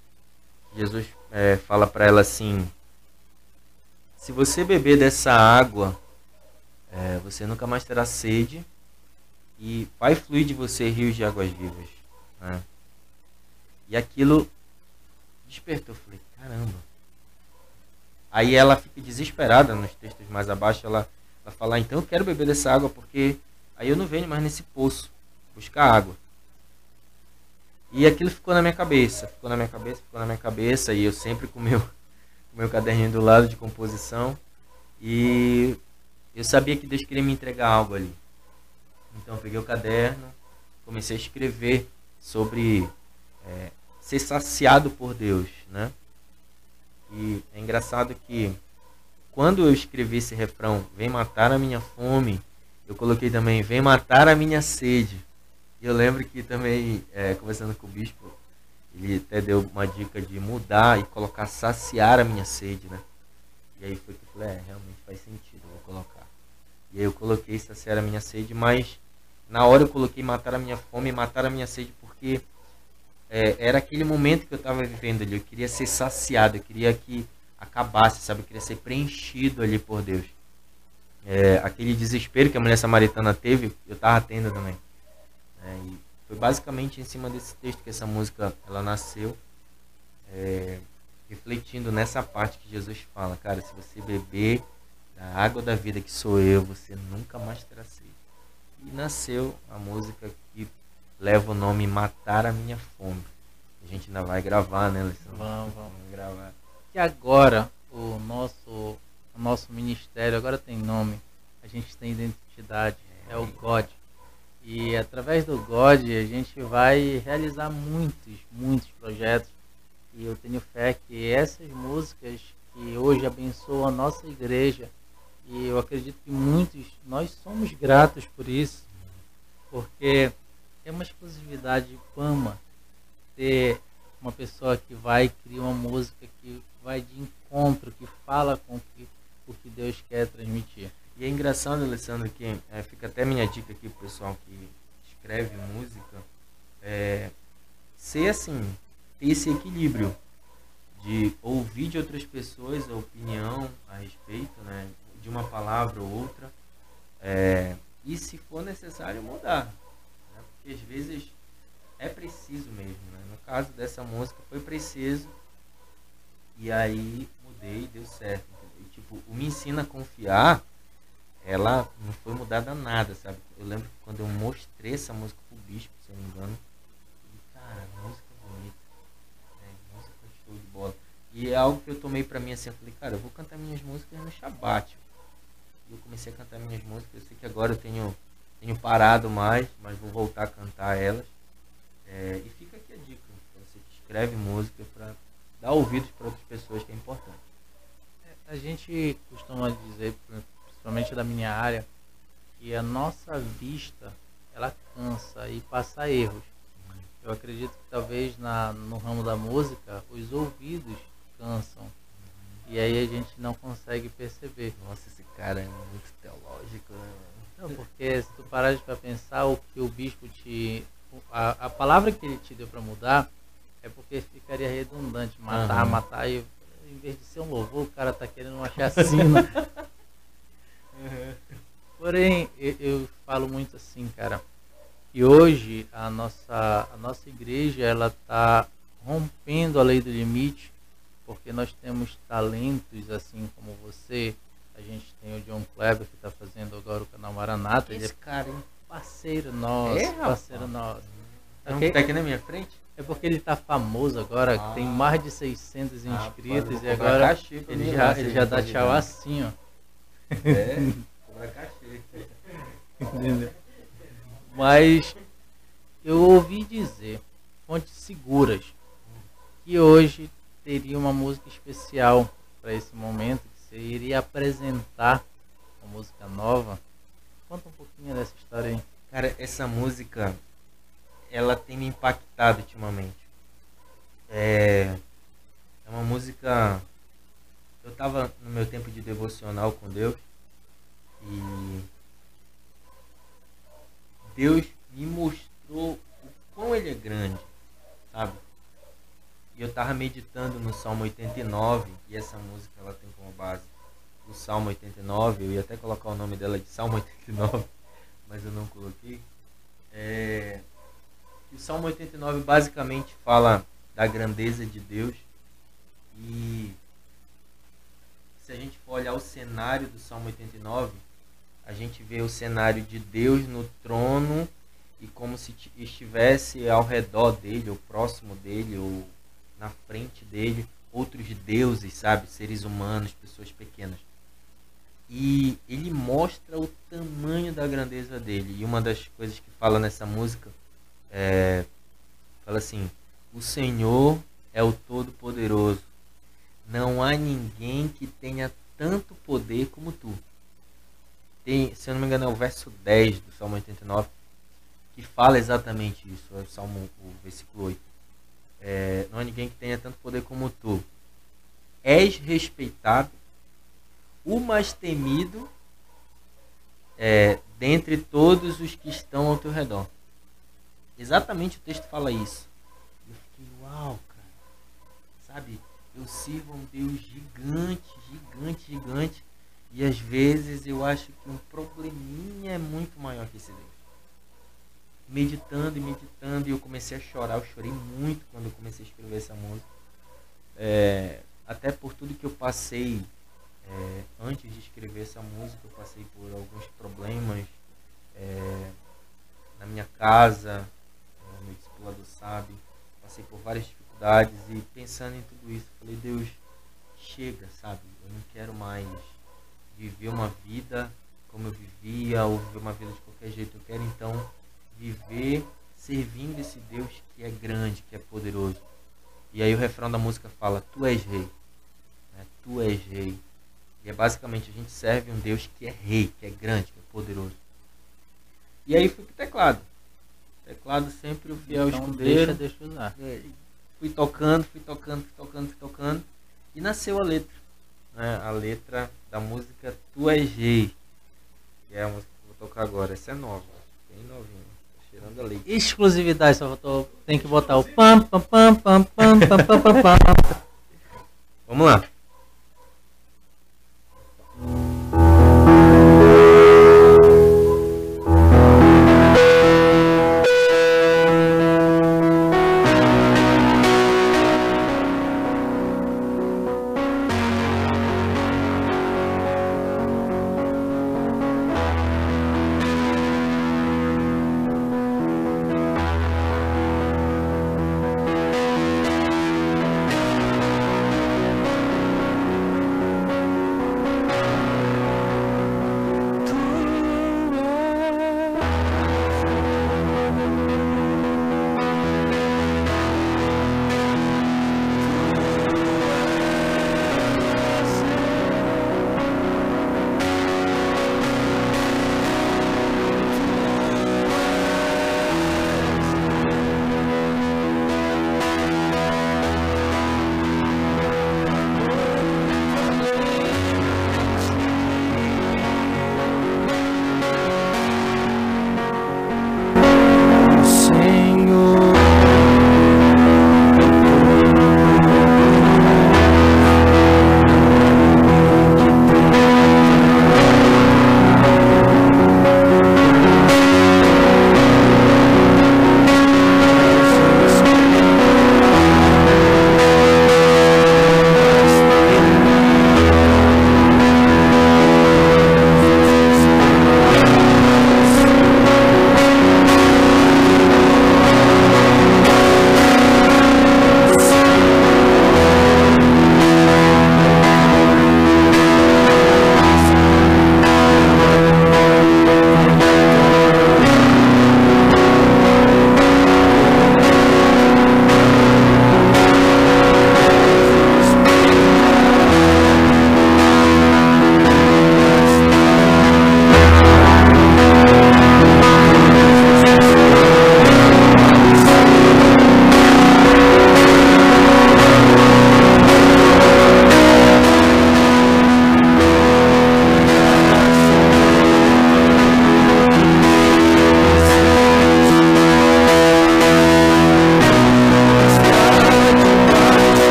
[SPEAKER 2] Jesus é, fala para ela assim: Se você beber dessa água, é, você nunca mais terá sede e vai fluir de você rios de águas vivas. né? E aquilo despertou. Eu falei: Caramba. Aí ela fica desesperada nos textos mais abaixo. Ela, ela fala: Então eu quero beber dessa água porque aí eu não venho mais nesse poço buscar água. E aquilo ficou na minha cabeça, ficou na minha cabeça, ficou na minha cabeça. E eu sempre com o meu, o meu caderninho do lado de composição. E eu sabia que Deus queria me entregar algo ali. Então eu peguei o caderno, comecei a escrever sobre é, ser saciado por Deus, né? E é engraçado que quando eu escrevi esse refrão, vem matar a minha fome, eu coloquei também, vem matar a minha sede. E eu lembro que também, é, conversando com o bispo, ele até deu uma dica de mudar e colocar saciar a minha sede, né? E aí foi que eu falei, é, realmente faz sentido, vou colocar. E aí eu coloquei saciar a minha sede, mas na hora eu coloquei matar a minha fome matar a minha sede porque é, era aquele momento que eu estava vivendo ali. Eu queria ser saciado, eu queria que acabasse, sabe? Eu queria ser preenchido ali por Deus. É, aquele desespero que a mulher samaritana teve, eu estava tendo também. É, e foi basicamente em cima desse texto que essa música ela nasceu, é, refletindo nessa parte que Jesus fala, cara, se você beber da água da vida que sou eu, você nunca mais terá sede. E nasceu a música que leva o nome Matar a Minha Fome. A gente ainda vai gravar, né, Alessandro?
[SPEAKER 1] Vamos, vamos.
[SPEAKER 2] gravar.
[SPEAKER 1] que agora o nosso, o nosso ministério agora tem nome, a gente tem identidade, é o God. E através do God a gente vai realizar muitos, muitos projetos. E eu tenho fé que essas músicas que hoje abençoam a nossa igreja, e eu acredito que muitos, nós somos gratos por isso, porque é uma exclusividade de fama ter uma pessoa que vai criar uma música que vai de encontro, que fala com o que, o que Deus quer transmitir.
[SPEAKER 2] E é engraçado, Alessandro, que é, fica até minha dica aqui pro pessoal que escreve música, é, ser assim, ter esse equilíbrio de ouvir de outras pessoas a opinião a respeito, né, de uma palavra ou outra, é, e se for necessário mudar, né, porque às vezes é preciso mesmo, né? no caso dessa música foi preciso e aí mudei deu certo. E, tipo, o me ensina a confiar ela não foi mudada nada, sabe? Eu lembro que quando eu mostrei essa música pro bispo, se eu não me engano, ele, cara, música bonita, né? música show de bola. E é algo que eu tomei pra mim assim, eu falei, cara, eu vou cantar minhas músicas no Shabat. E eu comecei a cantar minhas músicas, eu sei que agora eu tenho, tenho parado mais, mas vou voltar a cantar elas. É, e fica aqui a dica, você escreve música, pra dar ouvidos para outras pessoas, que é importante.
[SPEAKER 1] A gente costuma dizer, principalmente da minha área, que a nossa vista ela cansa e passa erros. Eu acredito que talvez na, no ramo da música os ouvidos cansam e aí a gente não consegue perceber.
[SPEAKER 2] Nossa, esse cara é muito teológico, né?
[SPEAKER 1] Não, porque se tu parares para pensar o que o bispo te. A, a palavra que ele te deu para mudar é porque ficaria redundante. Matar,
[SPEAKER 2] Aham.
[SPEAKER 1] matar, e em vez de ser um louvor, o cara tá querendo uma chacina. Porém, eu, eu falo muito assim, cara. E hoje a nossa, a nossa igreja ela tá rompendo a lei do limite, porque nós temos talentos assim como você. A gente tem o John Kleber que está fazendo agora o canal Maranata. Ele é
[SPEAKER 2] Esse cara, hein?
[SPEAKER 1] parceiro nosso,
[SPEAKER 2] É,
[SPEAKER 1] parceiro nosso.
[SPEAKER 2] Não
[SPEAKER 1] Ok?
[SPEAKER 2] tá aqui na minha frente?
[SPEAKER 1] É porque ele tá famoso agora,
[SPEAKER 2] Ah.
[SPEAKER 1] tem mais de 600
[SPEAKER 2] Ah,
[SPEAKER 1] inscritos
[SPEAKER 2] pode,
[SPEAKER 1] e agora ele
[SPEAKER 2] mim
[SPEAKER 1] já, ele já dá
[SPEAKER 2] convidar.
[SPEAKER 1] tchau assim, ó.
[SPEAKER 2] É, cachê.
[SPEAKER 1] Entendeu? Mas eu ouvi dizer, fontes seguras, que hoje teria uma música especial para esse momento, que você iria apresentar uma música nova. Conta um pouquinho dessa história aí.
[SPEAKER 2] Cara, essa música, ela tem me impactado ultimamente. É, é uma música. Eu tava no meu tempo de devocional com Deus e Deus me mostrou o quão Ele é grande, sabe? E eu tava meditando no Salmo 89 e essa música ela tem como base o Salmo 89. Eu ia até colocar o nome dela de Salmo 89, mas eu não coloquei. É, o Salmo 89 basicamente fala da grandeza de Deus e se a gente for olhar o cenário do Salmo 89, a gente vê o cenário de Deus no trono e como se ti- estivesse ao redor dele, ou próximo dele, ou na frente dele, outros deuses, sabe? Seres humanos, pessoas pequenas. E ele mostra o tamanho da grandeza dele. E uma das coisas que fala nessa música é, fala assim: O Senhor é o Todo-Poderoso. Não há ninguém que tenha tanto poder como tu. Tem, se eu não me engano, é o verso 10 do Salmo 89 que fala exatamente isso. É o Salmo, o versículo 8. É, não há ninguém que tenha tanto poder como tu. És respeitado, o mais temido é, dentre todos os que estão ao teu redor. Exatamente o texto fala isso. Eu fiquei, uau, cara. Sabe, eu sirvo um Deus gigante, gigante, gigante. E às vezes eu acho que um probleminha é muito maior que esse Deus. Meditando e meditando, e eu comecei a chorar. Eu chorei muito quando eu comecei a escrever essa música. É, até por tudo que eu passei é, antes de escrever essa música, eu passei por alguns problemas é, na minha casa, é, meu discipulador sabe, passei por várias dificuldades e pensando em tudo isso, falei, Deus, chega, sabe? Eu não quero mais viver uma vida como eu vivia ou viver uma vida de qualquer jeito. Eu quero então viver servindo esse Deus que é grande, que é poderoso. E aí o refrão da música fala: Tu és rei, né? Tu és rei. E é basicamente a gente serve um Deus que é rei, que é grande, que é poderoso. E aí fui pro teclado. Teclado sempre o fiel
[SPEAKER 1] Então
[SPEAKER 2] escudeiro.
[SPEAKER 1] deixa, deixa usar.
[SPEAKER 2] É, fui tocando, fui tocando, fui tocando, fui tocando. E nasceu a letra. Né? A letra da música Tu és Rei. Que é a música que eu vou tocar agora. Essa é nova. Bem novinha. Cheirando a leite.
[SPEAKER 1] Exclusividade, só faltou. Tem que botar o pam pam pam pam pam pam pam pam pam.
[SPEAKER 2] Vamos lá.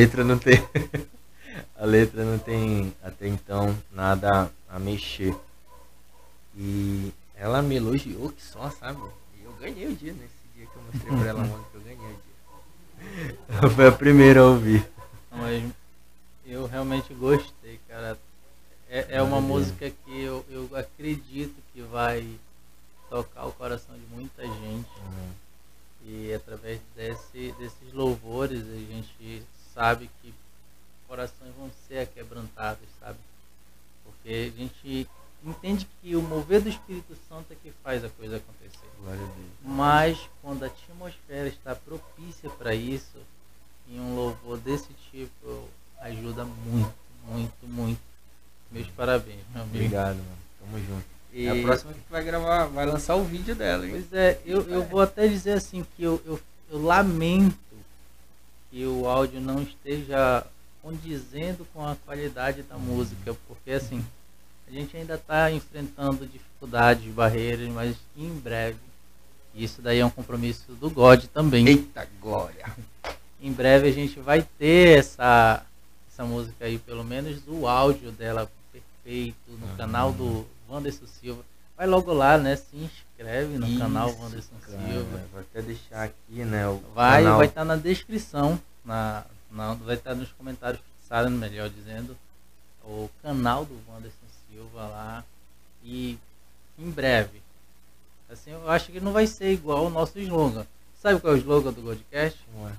[SPEAKER 2] Letra não tem. a letra não tem até então nada a mexer. E ela me elogiou que só, sabe? Eu ganhei o dia nesse dia que eu mostrei pra ela a música, eu ganhei o dia. Foi a primeira a ouvir.
[SPEAKER 1] Sabe que corações vão ser quebrantados, sabe? Porque a gente entende que o mover do Espírito Santo é que faz a coisa acontecer.
[SPEAKER 2] Glória a Deus.
[SPEAKER 1] Mas quando a atmosfera está propícia para isso, em um louvor desse tipo ajuda muito, muito, muito. Meus parabéns, meu amigo.
[SPEAKER 2] Obrigado, mano. Tamo junto.
[SPEAKER 1] E-
[SPEAKER 2] É a próxima que vai gravar, vai lançar o vídeo dela, hein?
[SPEAKER 1] Pois é, eu, eu vou até dizer assim que eu, eu, eu lamento que o áudio não esteja condizendo com a qualidade da música, porque assim, a gente ainda está enfrentando dificuldades, barreiras, mas em breve, isso daí é um compromisso do God também.
[SPEAKER 2] Eita glória!
[SPEAKER 1] Em breve a gente vai ter essa, essa música aí, pelo menos o áudio dela perfeito, no
[SPEAKER 2] Aham.
[SPEAKER 1] canal do Wanderson Silva. Vai logo lá, né? Se inscreve no canal
[SPEAKER 2] Isso,
[SPEAKER 1] Wanderson
[SPEAKER 2] cara.
[SPEAKER 1] Silva.
[SPEAKER 2] Vou até deixar aqui, né? O
[SPEAKER 1] Vai,
[SPEAKER 2] canal.
[SPEAKER 1] vai estar na descrição, na, na- vai estar nos comentários fixados, melhor dizendo, o canal do Wanderson Silva lá. E em breve. Assim, eu acho que não vai ser igual o nosso slogan. Sabe qual é o slogan do Godcast?
[SPEAKER 2] É?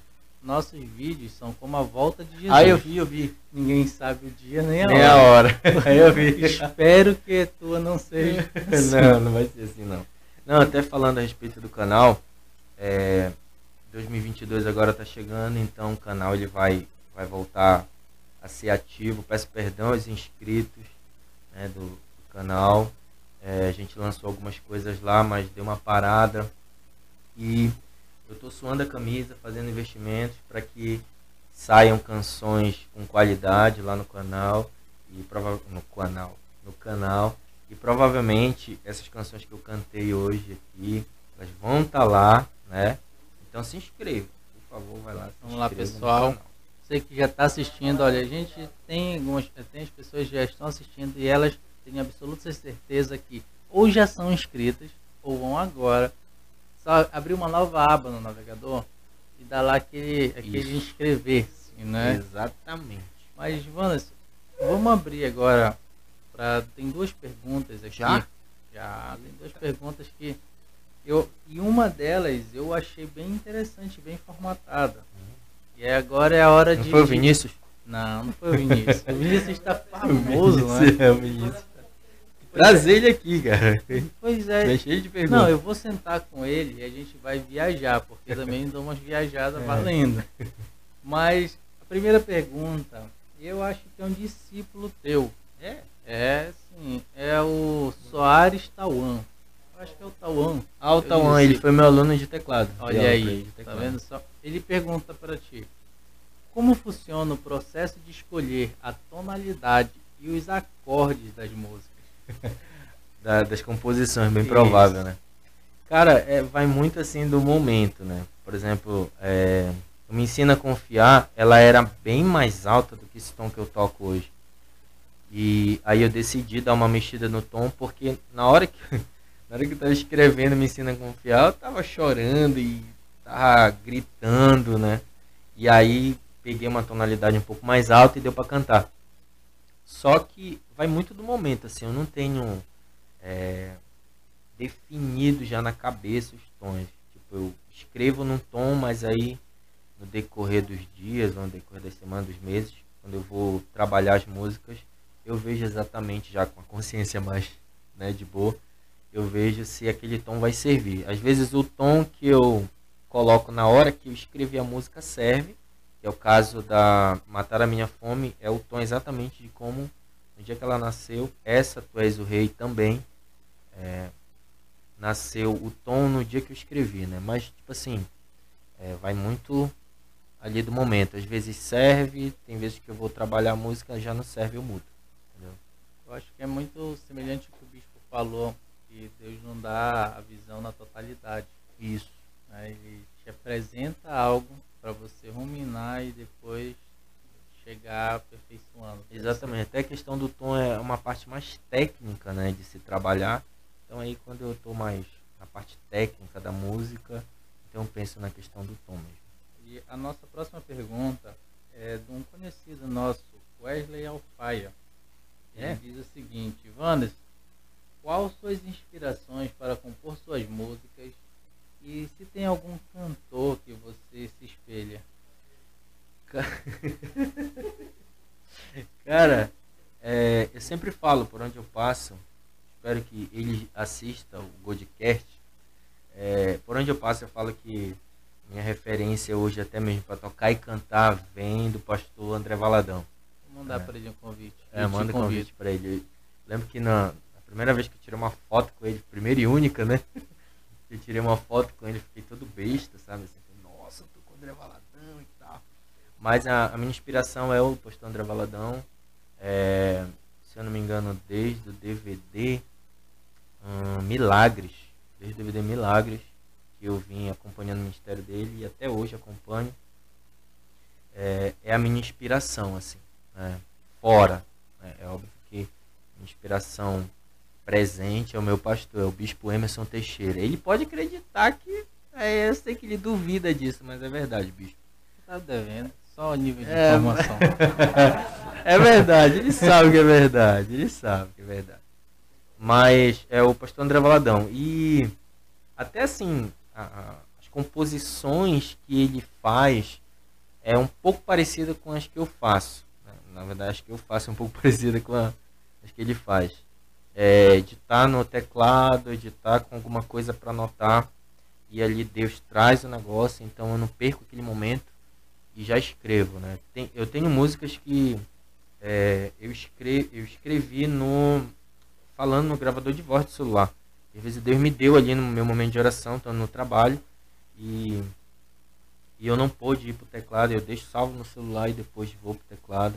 [SPEAKER 1] Nossos vídeos são como a volta de Jesus.
[SPEAKER 2] Ah, eu vi, eu vi.
[SPEAKER 1] Ninguém sabe o dia nem a
[SPEAKER 2] Nem a
[SPEAKER 1] hora.
[SPEAKER 2] hora. Aí eu vi.
[SPEAKER 1] Espero que a tua não seja. assim.
[SPEAKER 2] não, não vai ser assim não. Não, até falando a respeito do canal, é, 2022 agora tá chegando, então o canal ele vai, vai voltar a ser ativo. Peço perdão aos inscritos né, do, do canal. É, a gente lançou algumas coisas lá, mas deu uma parada. E eu tô suando a camisa, fazendo investimentos para que saiam canções com qualidade lá no canal e prova no canal, no canal e provavelmente essas canções que eu cantei hoje aqui, elas vão estar lá, né? Então se inscreva, por favor, vai lá.
[SPEAKER 1] Vamos lá, pessoal. Você que já está assistindo, olha, a gente tem algumas, tem as pessoas que já estão assistindo e elas têm absoluta certeza que ou já são inscritas ou vão agora. Só abrir uma nova aba no navegador e dar lá aquele, aquele inscrever-se, né?
[SPEAKER 2] Exatamente.
[SPEAKER 1] Mas, Vanas, vamos abrir agora tem duas perguntas aqui.
[SPEAKER 2] Já?
[SPEAKER 1] Já, tem duas perguntas que eu e uma delas eu achei bem interessante, bem formatada. E agora é a hora
[SPEAKER 2] Não
[SPEAKER 1] de
[SPEAKER 2] foi o Vinícius?
[SPEAKER 1] Não, não foi o Vinícius. O Vinícius está famoso, né?
[SPEAKER 2] É, o Vinícius. Trazer ele aqui, cara.
[SPEAKER 1] Pois é.
[SPEAKER 2] Tá cheio de perguntas.
[SPEAKER 1] Não, eu vou sentar com ele e a gente vai viajar, porque também dou umas viajadas
[SPEAKER 2] É.
[SPEAKER 1] valendo. Mas a primeira pergunta, eu acho que é um discípulo teu.
[SPEAKER 2] É.
[SPEAKER 1] É, sim, é o Soares Tauan. Acho que é o Tauan.
[SPEAKER 2] Ah, o Tauan, ele foi meu aluno de teclado.
[SPEAKER 1] Olha
[SPEAKER 2] pra
[SPEAKER 1] aí,
[SPEAKER 2] de
[SPEAKER 1] tá
[SPEAKER 2] teclado.
[SPEAKER 1] vendo só? Ele pergunta para ti: Como funciona o processo de escolher a tonalidade e os acordes das músicas?
[SPEAKER 2] Da- das composições, bem
[SPEAKER 1] Isso.
[SPEAKER 2] provável, né? Cara, é, vai muito assim do momento, né? Por exemplo, é, Me Ensina a Confiar, ela era bem mais alta do que esse tom que eu toco hoje. E aí eu decidi dar uma mexida no tom, porque na hora que, na hora que eu tava escrevendo Me Ensina a Confiar, eu tava chorando e tava gritando, né? E aí peguei uma tonalidade um pouco mais alta e deu pra cantar. Só que vai muito do momento, assim, eu não tenho é, definido já na cabeça os tons. Tipo, eu escrevo num tom, mas aí no decorrer dos dias, ou no decorrer das semanas, dos meses, quando eu vou trabalhar as músicas, eu vejo exatamente já com a consciência mais né, de boa, eu vejo se aquele tom vai servir. Às vezes o tom que eu coloco na hora que eu escrevi a música serve, é o caso da Matar a Minha Fome, é o tom exatamente de como No dia que ela nasceu, essa Tu És o Rei também é, nasceu o tom no dia que eu escrevi, né? Mas, tipo assim, é, vai muito ali do momento. Às vezes serve, tem vezes que eu vou trabalhar a música, já não serve, eu mudo.
[SPEAKER 1] Eu acho que é muito semelhante ao que o Bispo falou, que Deus não dá a visão na totalidade.
[SPEAKER 2] Isso.
[SPEAKER 1] Né? Ele te apresenta algo para você ruminar e depois chegar aperfeiçoando.
[SPEAKER 2] Exatamente. Até a questão do tom é uma parte mais técnica, né, de se trabalhar. Então aí quando eu estou mais na parte técnica da música, então eu penso na questão do tom mesmo.
[SPEAKER 1] E a nossa próxima pergunta é de um conhecido nosso, Wesley Alfaia. Ele
[SPEAKER 2] É?
[SPEAKER 1] diz o seguinte, Wanderson, quais suas inspirações para compor suas músicas e se tem algum cantor que você se espelha?
[SPEAKER 2] Cara, é, eu sempre falo por onde eu passo, espero que ele assista o Godcast. É, por onde eu passo, eu falo que minha referência hoje, até mesmo para tocar e cantar, vem do pastor André Valadão.
[SPEAKER 1] Mandar
[SPEAKER 2] É.
[SPEAKER 1] para ele um convite.
[SPEAKER 2] É, manda
[SPEAKER 1] convido.
[SPEAKER 2] convite para ele. Eu lembro que na, na primeira vez que eu tirei uma foto com ele, primeira e única, né? Eu tirei uma foto com ele, fiquei todo besta, sabe? Assim, Nossa, eu tô com o André Valadão e tal. Mas a, a minha inspiração é o pastor André Valadão. É, se eu não me engano, desde o DVD hum, Milagres. Desde o DVD Milagres, que eu vim acompanhando o ministério dele e até hoje acompanho. É, é a minha inspiração, assim. Né? Fora. né? É óbvio que inspiração presente é o meu pastor, é o bispo Emerson Teixeira. Ele pode acreditar que. É, eu sei que ele duvida disso, mas é verdade, bispo.
[SPEAKER 1] Tá devendo, só o nível de
[SPEAKER 2] É,
[SPEAKER 1] informação.
[SPEAKER 2] É verdade, ele sabe que é verdade, ele sabe que é verdade. Mas é o pastor André Valadão. E até assim, a- a- as composições que ele faz é um pouco parecida com as que eu faço. Na verdade, as que eu faço um pouco parecida com a- as que ele faz. É, de estar no teclado, de estar com alguma coisa para anotar. E ali Deus traz o negócio, então eu não perco aquele momento e já escrevo, né? Tem, eu tenho músicas que é, eu, escrevi, eu escrevi no falando no gravador de voz do celular. Às vezes Deus me deu ali no meu momento de oração, estando no trabalho e e eu não pude ir pro teclado, eu deixo salvo no celular e depois vou pro teclado,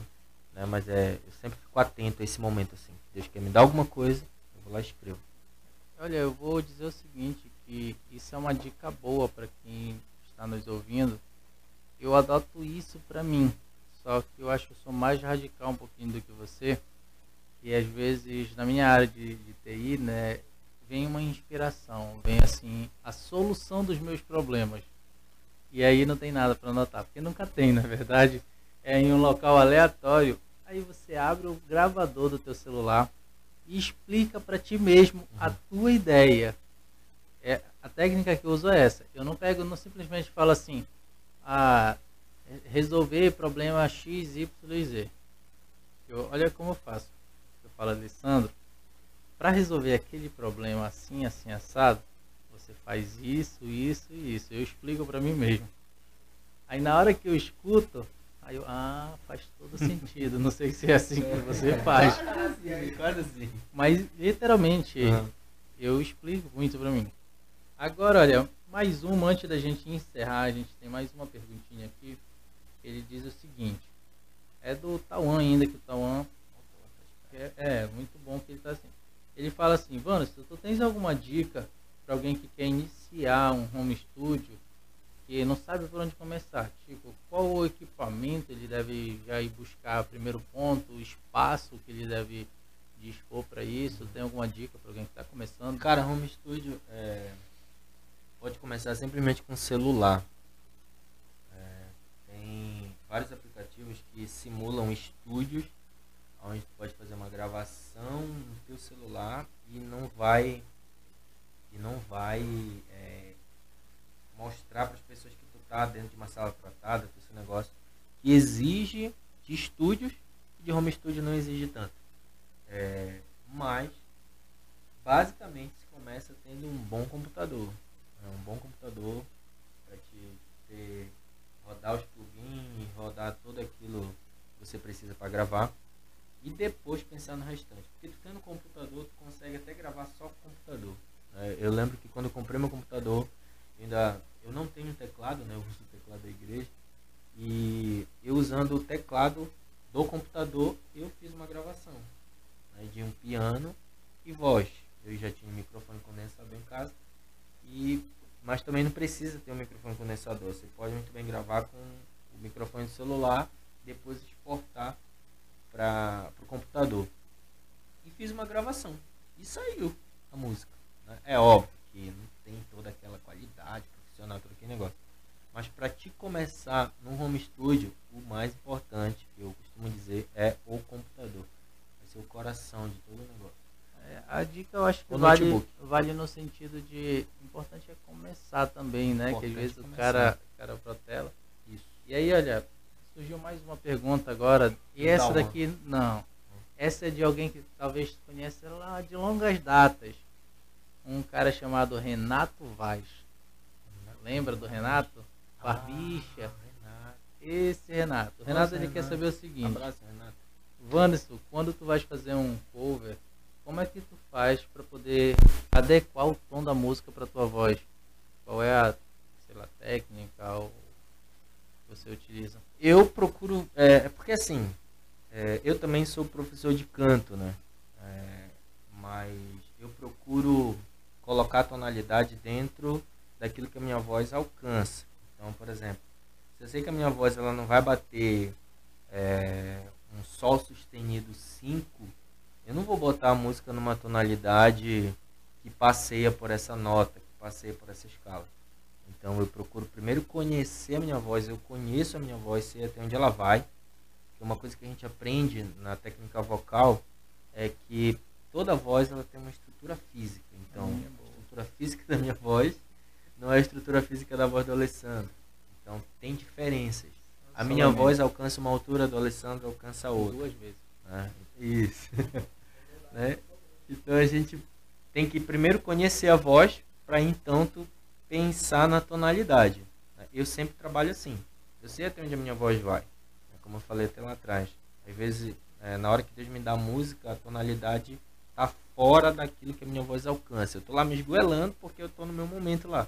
[SPEAKER 2] né? Mas é, eu sempre fico atento a esse momento assim. Deus quer me dar alguma coisa, eu vou lá e escrevo.
[SPEAKER 1] Olha, eu vou dizer o seguinte, que isso é uma dica boa para quem está nos ouvindo. Eu adoto isso para mim, só que eu acho que eu sou mais radical um pouquinho do que você. E às vezes na minha área de, de TI, né, vem uma inspiração, vem assim a solução dos meus problemas. E aí não tem nada para anotar, porque nunca tem, na verdade. É em um local aleatório. Aí você abre o gravador do teu celular e explica para ti mesmo a tua ideia. É, a técnica que eu uso é essa. Eu não pego, não simplesmente falo assim, ah, resolver problema X, Y e Z. Eu, olha como eu faço. Eu falo, Alessandro, para resolver aquele problema assim, assim, assado, você faz isso, isso e isso. Eu explico para mim mesmo. Aí na hora que eu escuto, aí eu, ah, faz todo sentido. Não sei se é assim que você faz.
[SPEAKER 2] Quase assim.
[SPEAKER 1] Mas literalmente
[SPEAKER 2] Aham.
[SPEAKER 1] eu explico muito pra mim. Agora, olha, mais uma antes da gente encerrar, a gente tem mais uma perguntinha aqui. Ele diz o seguinte: é do Tauan ainda, que o Tauan é, é muito bom que ele tá assim. Ele fala assim: Vano, se tu tens alguma dica para alguém que quer iniciar um home studio que não sabe por onde começar, tipo, qual o equipamento ele deve já ir buscar, primeiro ponto, o espaço que ele deve dispor para isso? Tem alguma dica para alguém que está começando?
[SPEAKER 2] Cara, home studio é, pode começar simplesmente com celular. É, tem vários aplicativos que simulam estúdios onde pode fazer uma gravação no teu celular e não vai e não vai é, mostrar para as pessoas que tu tá dentro de uma sala tratada, esse negócio que exige de estúdios de home studio não exige tanto. É, mas basicamente se começa tendo um bom computador. né? Um bom computador para te ter, rodar os plugins, rodar tudo aquilo que você precisa para gravar. e depois pensar no restante. Porque tu tendo computador, tu consegue até gravar só com computador. É, eu lembro que quando eu comprei meu computador, ainda eu não tenho teclado, né? Eu uso o teclado da igreja. E eu usando o teclado do computador, eu fiz uma gravação né, de um piano e voz. Eu já tinha um microfone condensador em casa. E, mas também não precisa ter um microfone condensador. Você pode muito bem gravar com o microfone do celular, depois exportar para o computador. E fiz uma gravação. E saiu a música. Né? É óbvio que não tem toda aquela qualidade profissional, todo aquele negócio. Mas para te começar no home studio, o mais importante, eu costumo dizer, é o computador. Vai ser o coração de todo o negócio.
[SPEAKER 1] É, a dica eu acho que vale, vale no sentido de importante é começar também, né? Importante que às vezes começar. o cara, o cara protela. Isso. E aí, olha, surgiu mais uma pergunta agora. E essa daqui, não. Essa é de alguém que talvez conhece lá de longas datas. Um cara chamado Renato Vaz. Lembra do Renato? Barbicha. Ah, Esse Renato. O Renato ele Renato. quer saber o seguinte. Abraço, Renato. Wanderson, quando tu vais fazer um cover, como é que tu faz para poder adequar o tom da música para tua voz? Qual é a, sei lá, técnica ou que você utiliza?
[SPEAKER 2] Eu procuro, é, é porque assim, é, eu também sou professor de canto, né? É, mas eu procuro colocar a tonalidade dentro daquilo que a minha voz alcança. Então, por exemplo, se eu sei que a minha voz ela não vai bater é, um sol sustenido 5, eu não vou botar a música numa tonalidade que passeia por essa nota, que passeia por essa escala. Então eu procuro primeiro conhecer a minha voz, eu conheço a minha voz, sei até onde ela vai. Uma coisa que a gente aprende na técnica vocal é que toda voz ela tem uma estrutura física. Então, a estrutura física da minha voz não é a estrutura física da voz do Alessandro. Então tem diferenças. A minha voz alcança uma altura do Alessandro alcança outra.
[SPEAKER 1] Duas vezes.
[SPEAKER 2] Né? Isso. né? Então a gente tem que primeiro conhecer a voz para então tu pensar na tonalidade. Eu sempre trabalho assim. Eu sei até onde a minha voz vai. Como eu falei até lá atrás. Às vezes, é, na hora que Deus me dá a música, a tonalidade está fora daquilo que a minha voz alcança. Eu estou lá me esgoelando porque eu estou no meu momento lá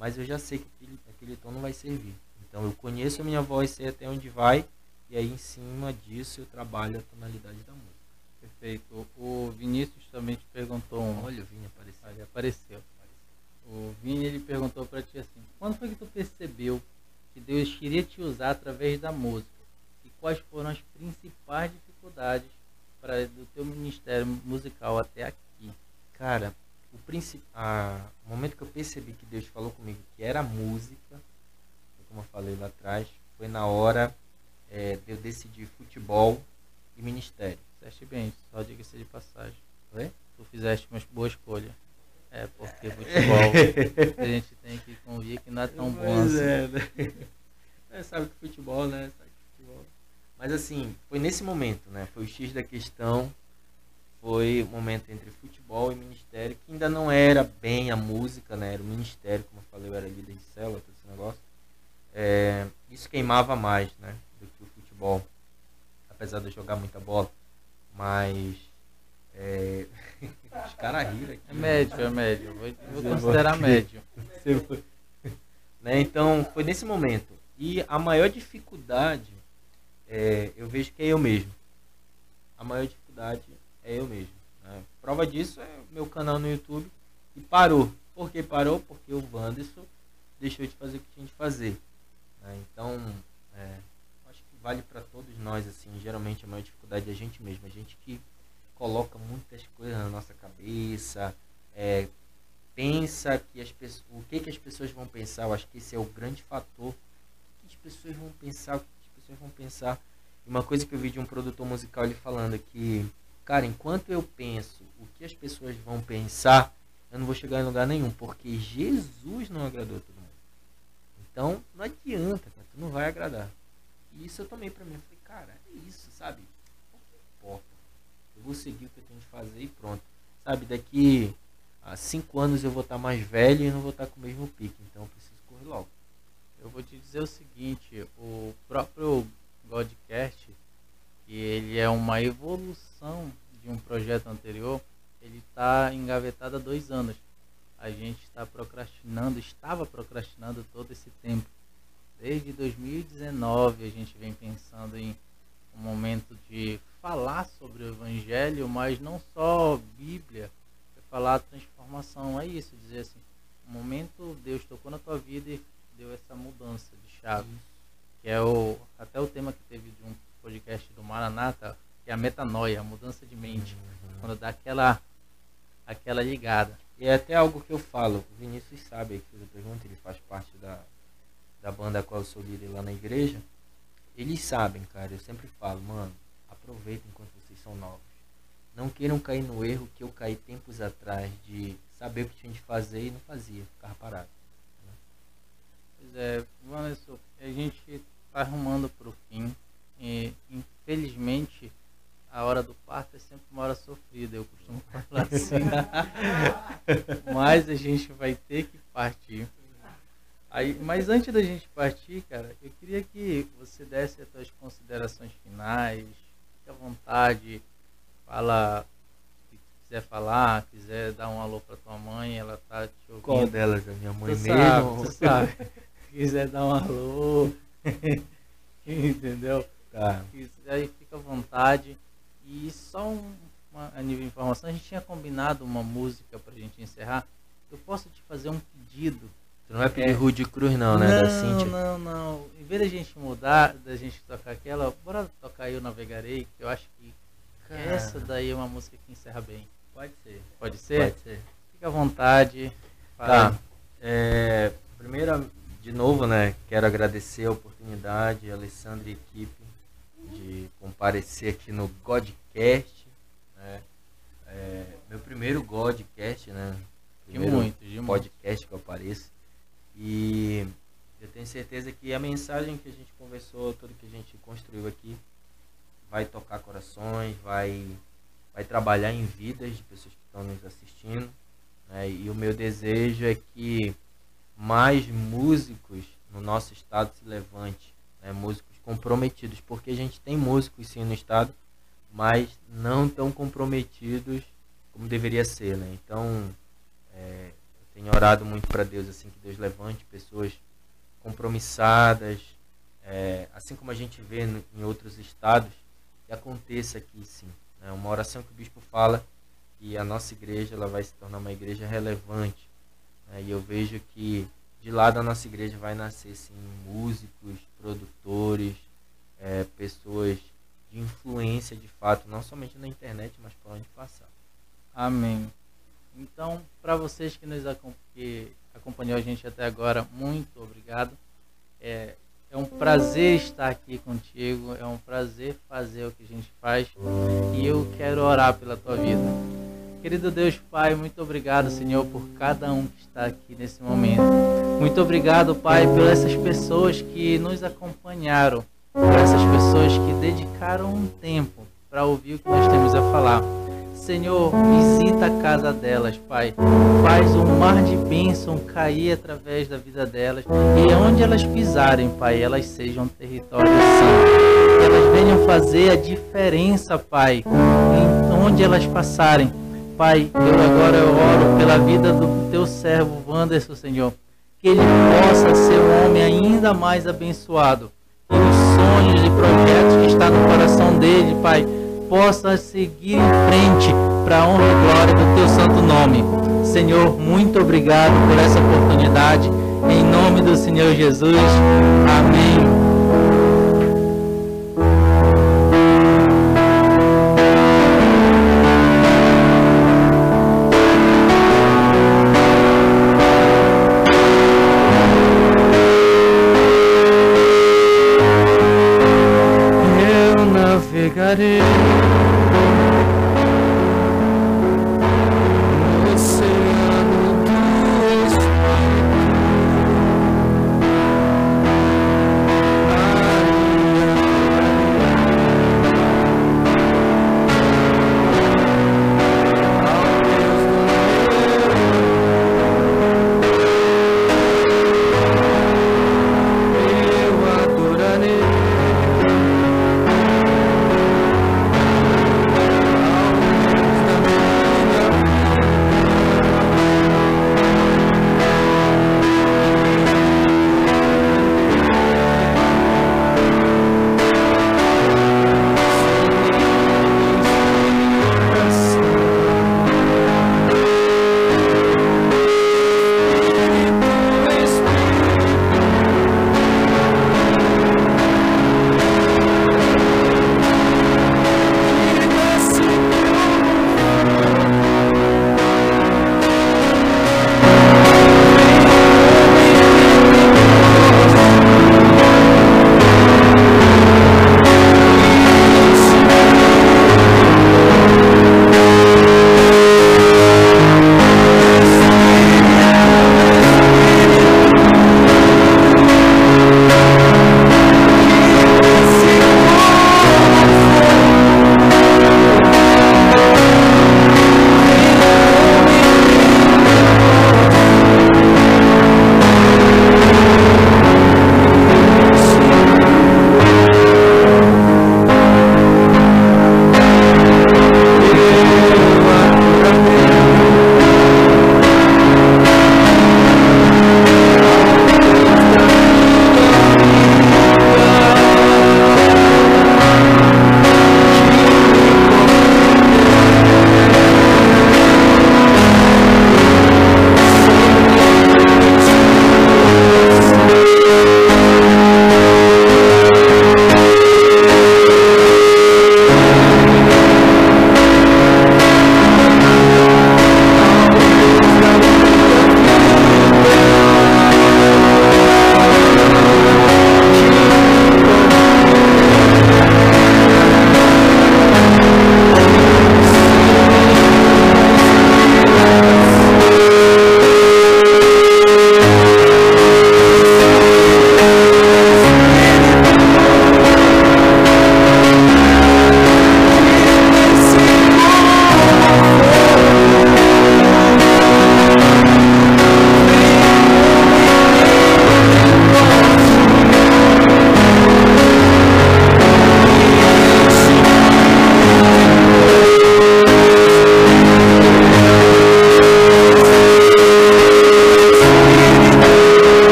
[SPEAKER 2] mas eu já sei que aquele, aquele tom não vai servir. Então eu conheço a minha voz, sei até onde vai, e aí em cima disso eu trabalho a tonalidade da música.
[SPEAKER 1] Perfeito. O Vinícius também te perguntou um.
[SPEAKER 2] Olha, o Vini apareceu.
[SPEAKER 1] Ele apareceu. O Vini ele perguntou para ti assim: quando foi que tu percebeu que Deus queria te usar através da música? E quais foram as principais dificuldades para do teu ministério musical até aqui?
[SPEAKER 2] Cara, o, princip... o momento que eu percebi que Deus falou comigo que era música, como eu falei lá atrás, foi na hora é, de eu decidir futebol e ministério.
[SPEAKER 1] Fizeste bem, só diga-se de passagem.
[SPEAKER 2] Oi?
[SPEAKER 1] Tu fizeste uma boa escolha. É, porque futebol a gente tem que convir que não é tão bom
[SPEAKER 2] assim. É, né? é, sabe que futebol, né? Sabe que futebol. Mas assim, foi nesse momento, né? Foi o X da questão foi o momento entre futebol e ministério, que ainda não era bem a música, né? Era o ministério, como eu falei, eu era líder de célula, todo esse negócio. É, isso queimava mais, né? Do que o futebol. Apesar de eu jogar muita bola. Mas. É... Os caras riram aqui.
[SPEAKER 1] É médio, né? é médio. Vou, vou considerar médio.
[SPEAKER 2] né? Então, foi nesse momento. E a maior dificuldade, é, eu vejo que é eu mesmo. A maior dificuldade é eu mesmo. Né? Prova disso é meu canal no YouTube e parou. Por que parou? Porque o Wanderson deixou de fazer o que tinha de fazer. Né? Então, é, acho que vale para todos nós, assim, geralmente a maior dificuldade é a gente mesmo, a gente que coloca muitas coisas na nossa cabeça, é, pensa que as pessoas, o que, que as pessoas vão pensar, eu acho que esse é o grande fator. O que as pessoas vão pensar, o que as pessoas vão pensar. E uma coisa que eu vi de um produtor musical ele falando que Cara, enquanto eu penso o que as pessoas vão pensar, eu não vou chegar em lugar nenhum, porque Jesus não agradou todo mundo. Então, não adianta, cara, tu não vai agradar. E isso eu tomei pra mim. Eu falei, cara, é isso, sabe? Não importa. Eu vou seguir o que eu tenho de fazer e pronto. Sabe, daqui a cinco anos eu vou estar mais velho e não vou estar com o mesmo pique. Então eu preciso correr logo.
[SPEAKER 1] Eu vou te dizer o seguinte, o próprio Godcast que ele é uma evolução de um projeto anterior, ele está engavetado há dois anos. A gente está procrastinando, estava procrastinando todo esse tempo. Desde 2019 a gente vem pensando em um momento de falar sobre o Evangelho, mas não só Bíblia, é falar transformação. É isso, dizer assim, um momento Deus tocou na tua vida e deu essa mudança de chave. Que é o, até o tema que teve de um podcast do Maranata, é a metanoia, a mudança de mente. Quando dá aquela, aquela ligada.
[SPEAKER 2] E é até algo que eu falo, o Vinícius sabe que fez a pergunta, ele faz parte da, da banda a qual eu sou líder lá na igreja. Eles sabem, cara, eu sempre falo, mano, aproveitem enquanto vocês são novos. Não queiram cair no erro que eu caí tempos atrás de saber o que tinha de fazer e não fazia, ficava parado. Né?
[SPEAKER 1] Pois é, Vanessa, a gente está arrumando para o fim. E, infelizmente, a hora do parto é sempre uma hora sofrida, eu costumo falar assim. Mas a gente vai ter que partir. Aí, mas antes da gente partir, cara, eu queria que você desse as suas considerações finais, fique à vontade, fala se quiser falar, quiser dar um alô para tua mãe, ela tá te ouvindo.
[SPEAKER 2] Qual delas? A minha mãe
[SPEAKER 1] tu
[SPEAKER 2] mesmo?
[SPEAKER 1] Sabe, tu sabe. quiser dar um alô, entendeu?
[SPEAKER 2] Tá.
[SPEAKER 1] Aí fica à vontade. E só um, uma, a nível de informação, a gente tinha combinado uma música pra gente encerrar. Eu posso te fazer um pedido
[SPEAKER 2] Tu não vai pedir é. Rude Cruz não, né?
[SPEAKER 1] Não,
[SPEAKER 2] da Cintia.
[SPEAKER 1] não, não. Em vez da gente mudar, da gente tocar aquela, bora tocar Eu Navegarei, que eu acho que essa daí é uma música que encerra bem.
[SPEAKER 2] Pode ser.
[SPEAKER 1] Pode ser?
[SPEAKER 2] Pode ser.
[SPEAKER 1] Fica à vontade.
[SPEAKER 2] Fala. Tá. É, primeiro, de novo, né? Quero agradecer a oportunidade, Alessandra e equipe, de comparecer aqui no Godcast. Né? É, meu primeiro Godcast, né? Primeiro
[SPEAKER 1] de muito, de
[SPEAKER 2] podcast
[SPEAKER 1] muito.
[SPEAKER 2] que eu apareço. E eu tenho certeza que a mensagem que a gente conversou, tudo que a gente construiu aqui, vai tocar corações, vai, vai trabalhar em vidas de pessoas que estão nos assistindo. Né? E o meu desejo é que mais músicos no nosso estado se levante, né? músicos comprometidos, porque a gente tem músicos sim no estado, mas não tão comprometidos como deveria ser. Né? Então, é, tenho orado muito para Deus, assim, que Deus levante pessoas compromissadas, é, assim como a gente vê no, em outros estados, que aconteça aqui sim. Né? Uma oração que o bispo fala que a nossa igreja ela vai se tornar uma igreja relevante. Né? E eu vejo que de lá da nossa igreja vai nascer sim músicos, produtores, é, pessoas de influência de fato, não somente na internet, mas por onde passar.
[SPEAKER 1] Amém. Então, para vocês que nos que acompanhou a gente até agora, muito obrigado. É, é um prazer estar aqui contigo, é um prazer fazer o que a gente faz e eu quero orar pela tua vida. Querido Deus Pai, muito obrigado, Senhor, por cada um que está aqui nesse momento. Muito obrigado, Pai, por essas pessoas que nos acompanharam, por essas pessoas que dedicaram um tempo para ouvir o que nós temos a falar. Senhor, visita a casa delas, Pai. Faz um mar de bênção cair através da vida delas. E onde elas pisarem, Pai, elas sejam território santo. Que elas venham fazer a diferença, Pai, em onde elas passarem. Pai, eu agora oro pela vida do teu servo Wanderson, Senhor. Que ele possa ser um homem ainda mais abençoado. Os sonhos e projetos que está no coração dele, Pai, possa seguir em frente para a honra e glória do teu santo nome. Senhor, muito obrigado por essa oportunidade. Em nome do Senhor Jesus. Amém.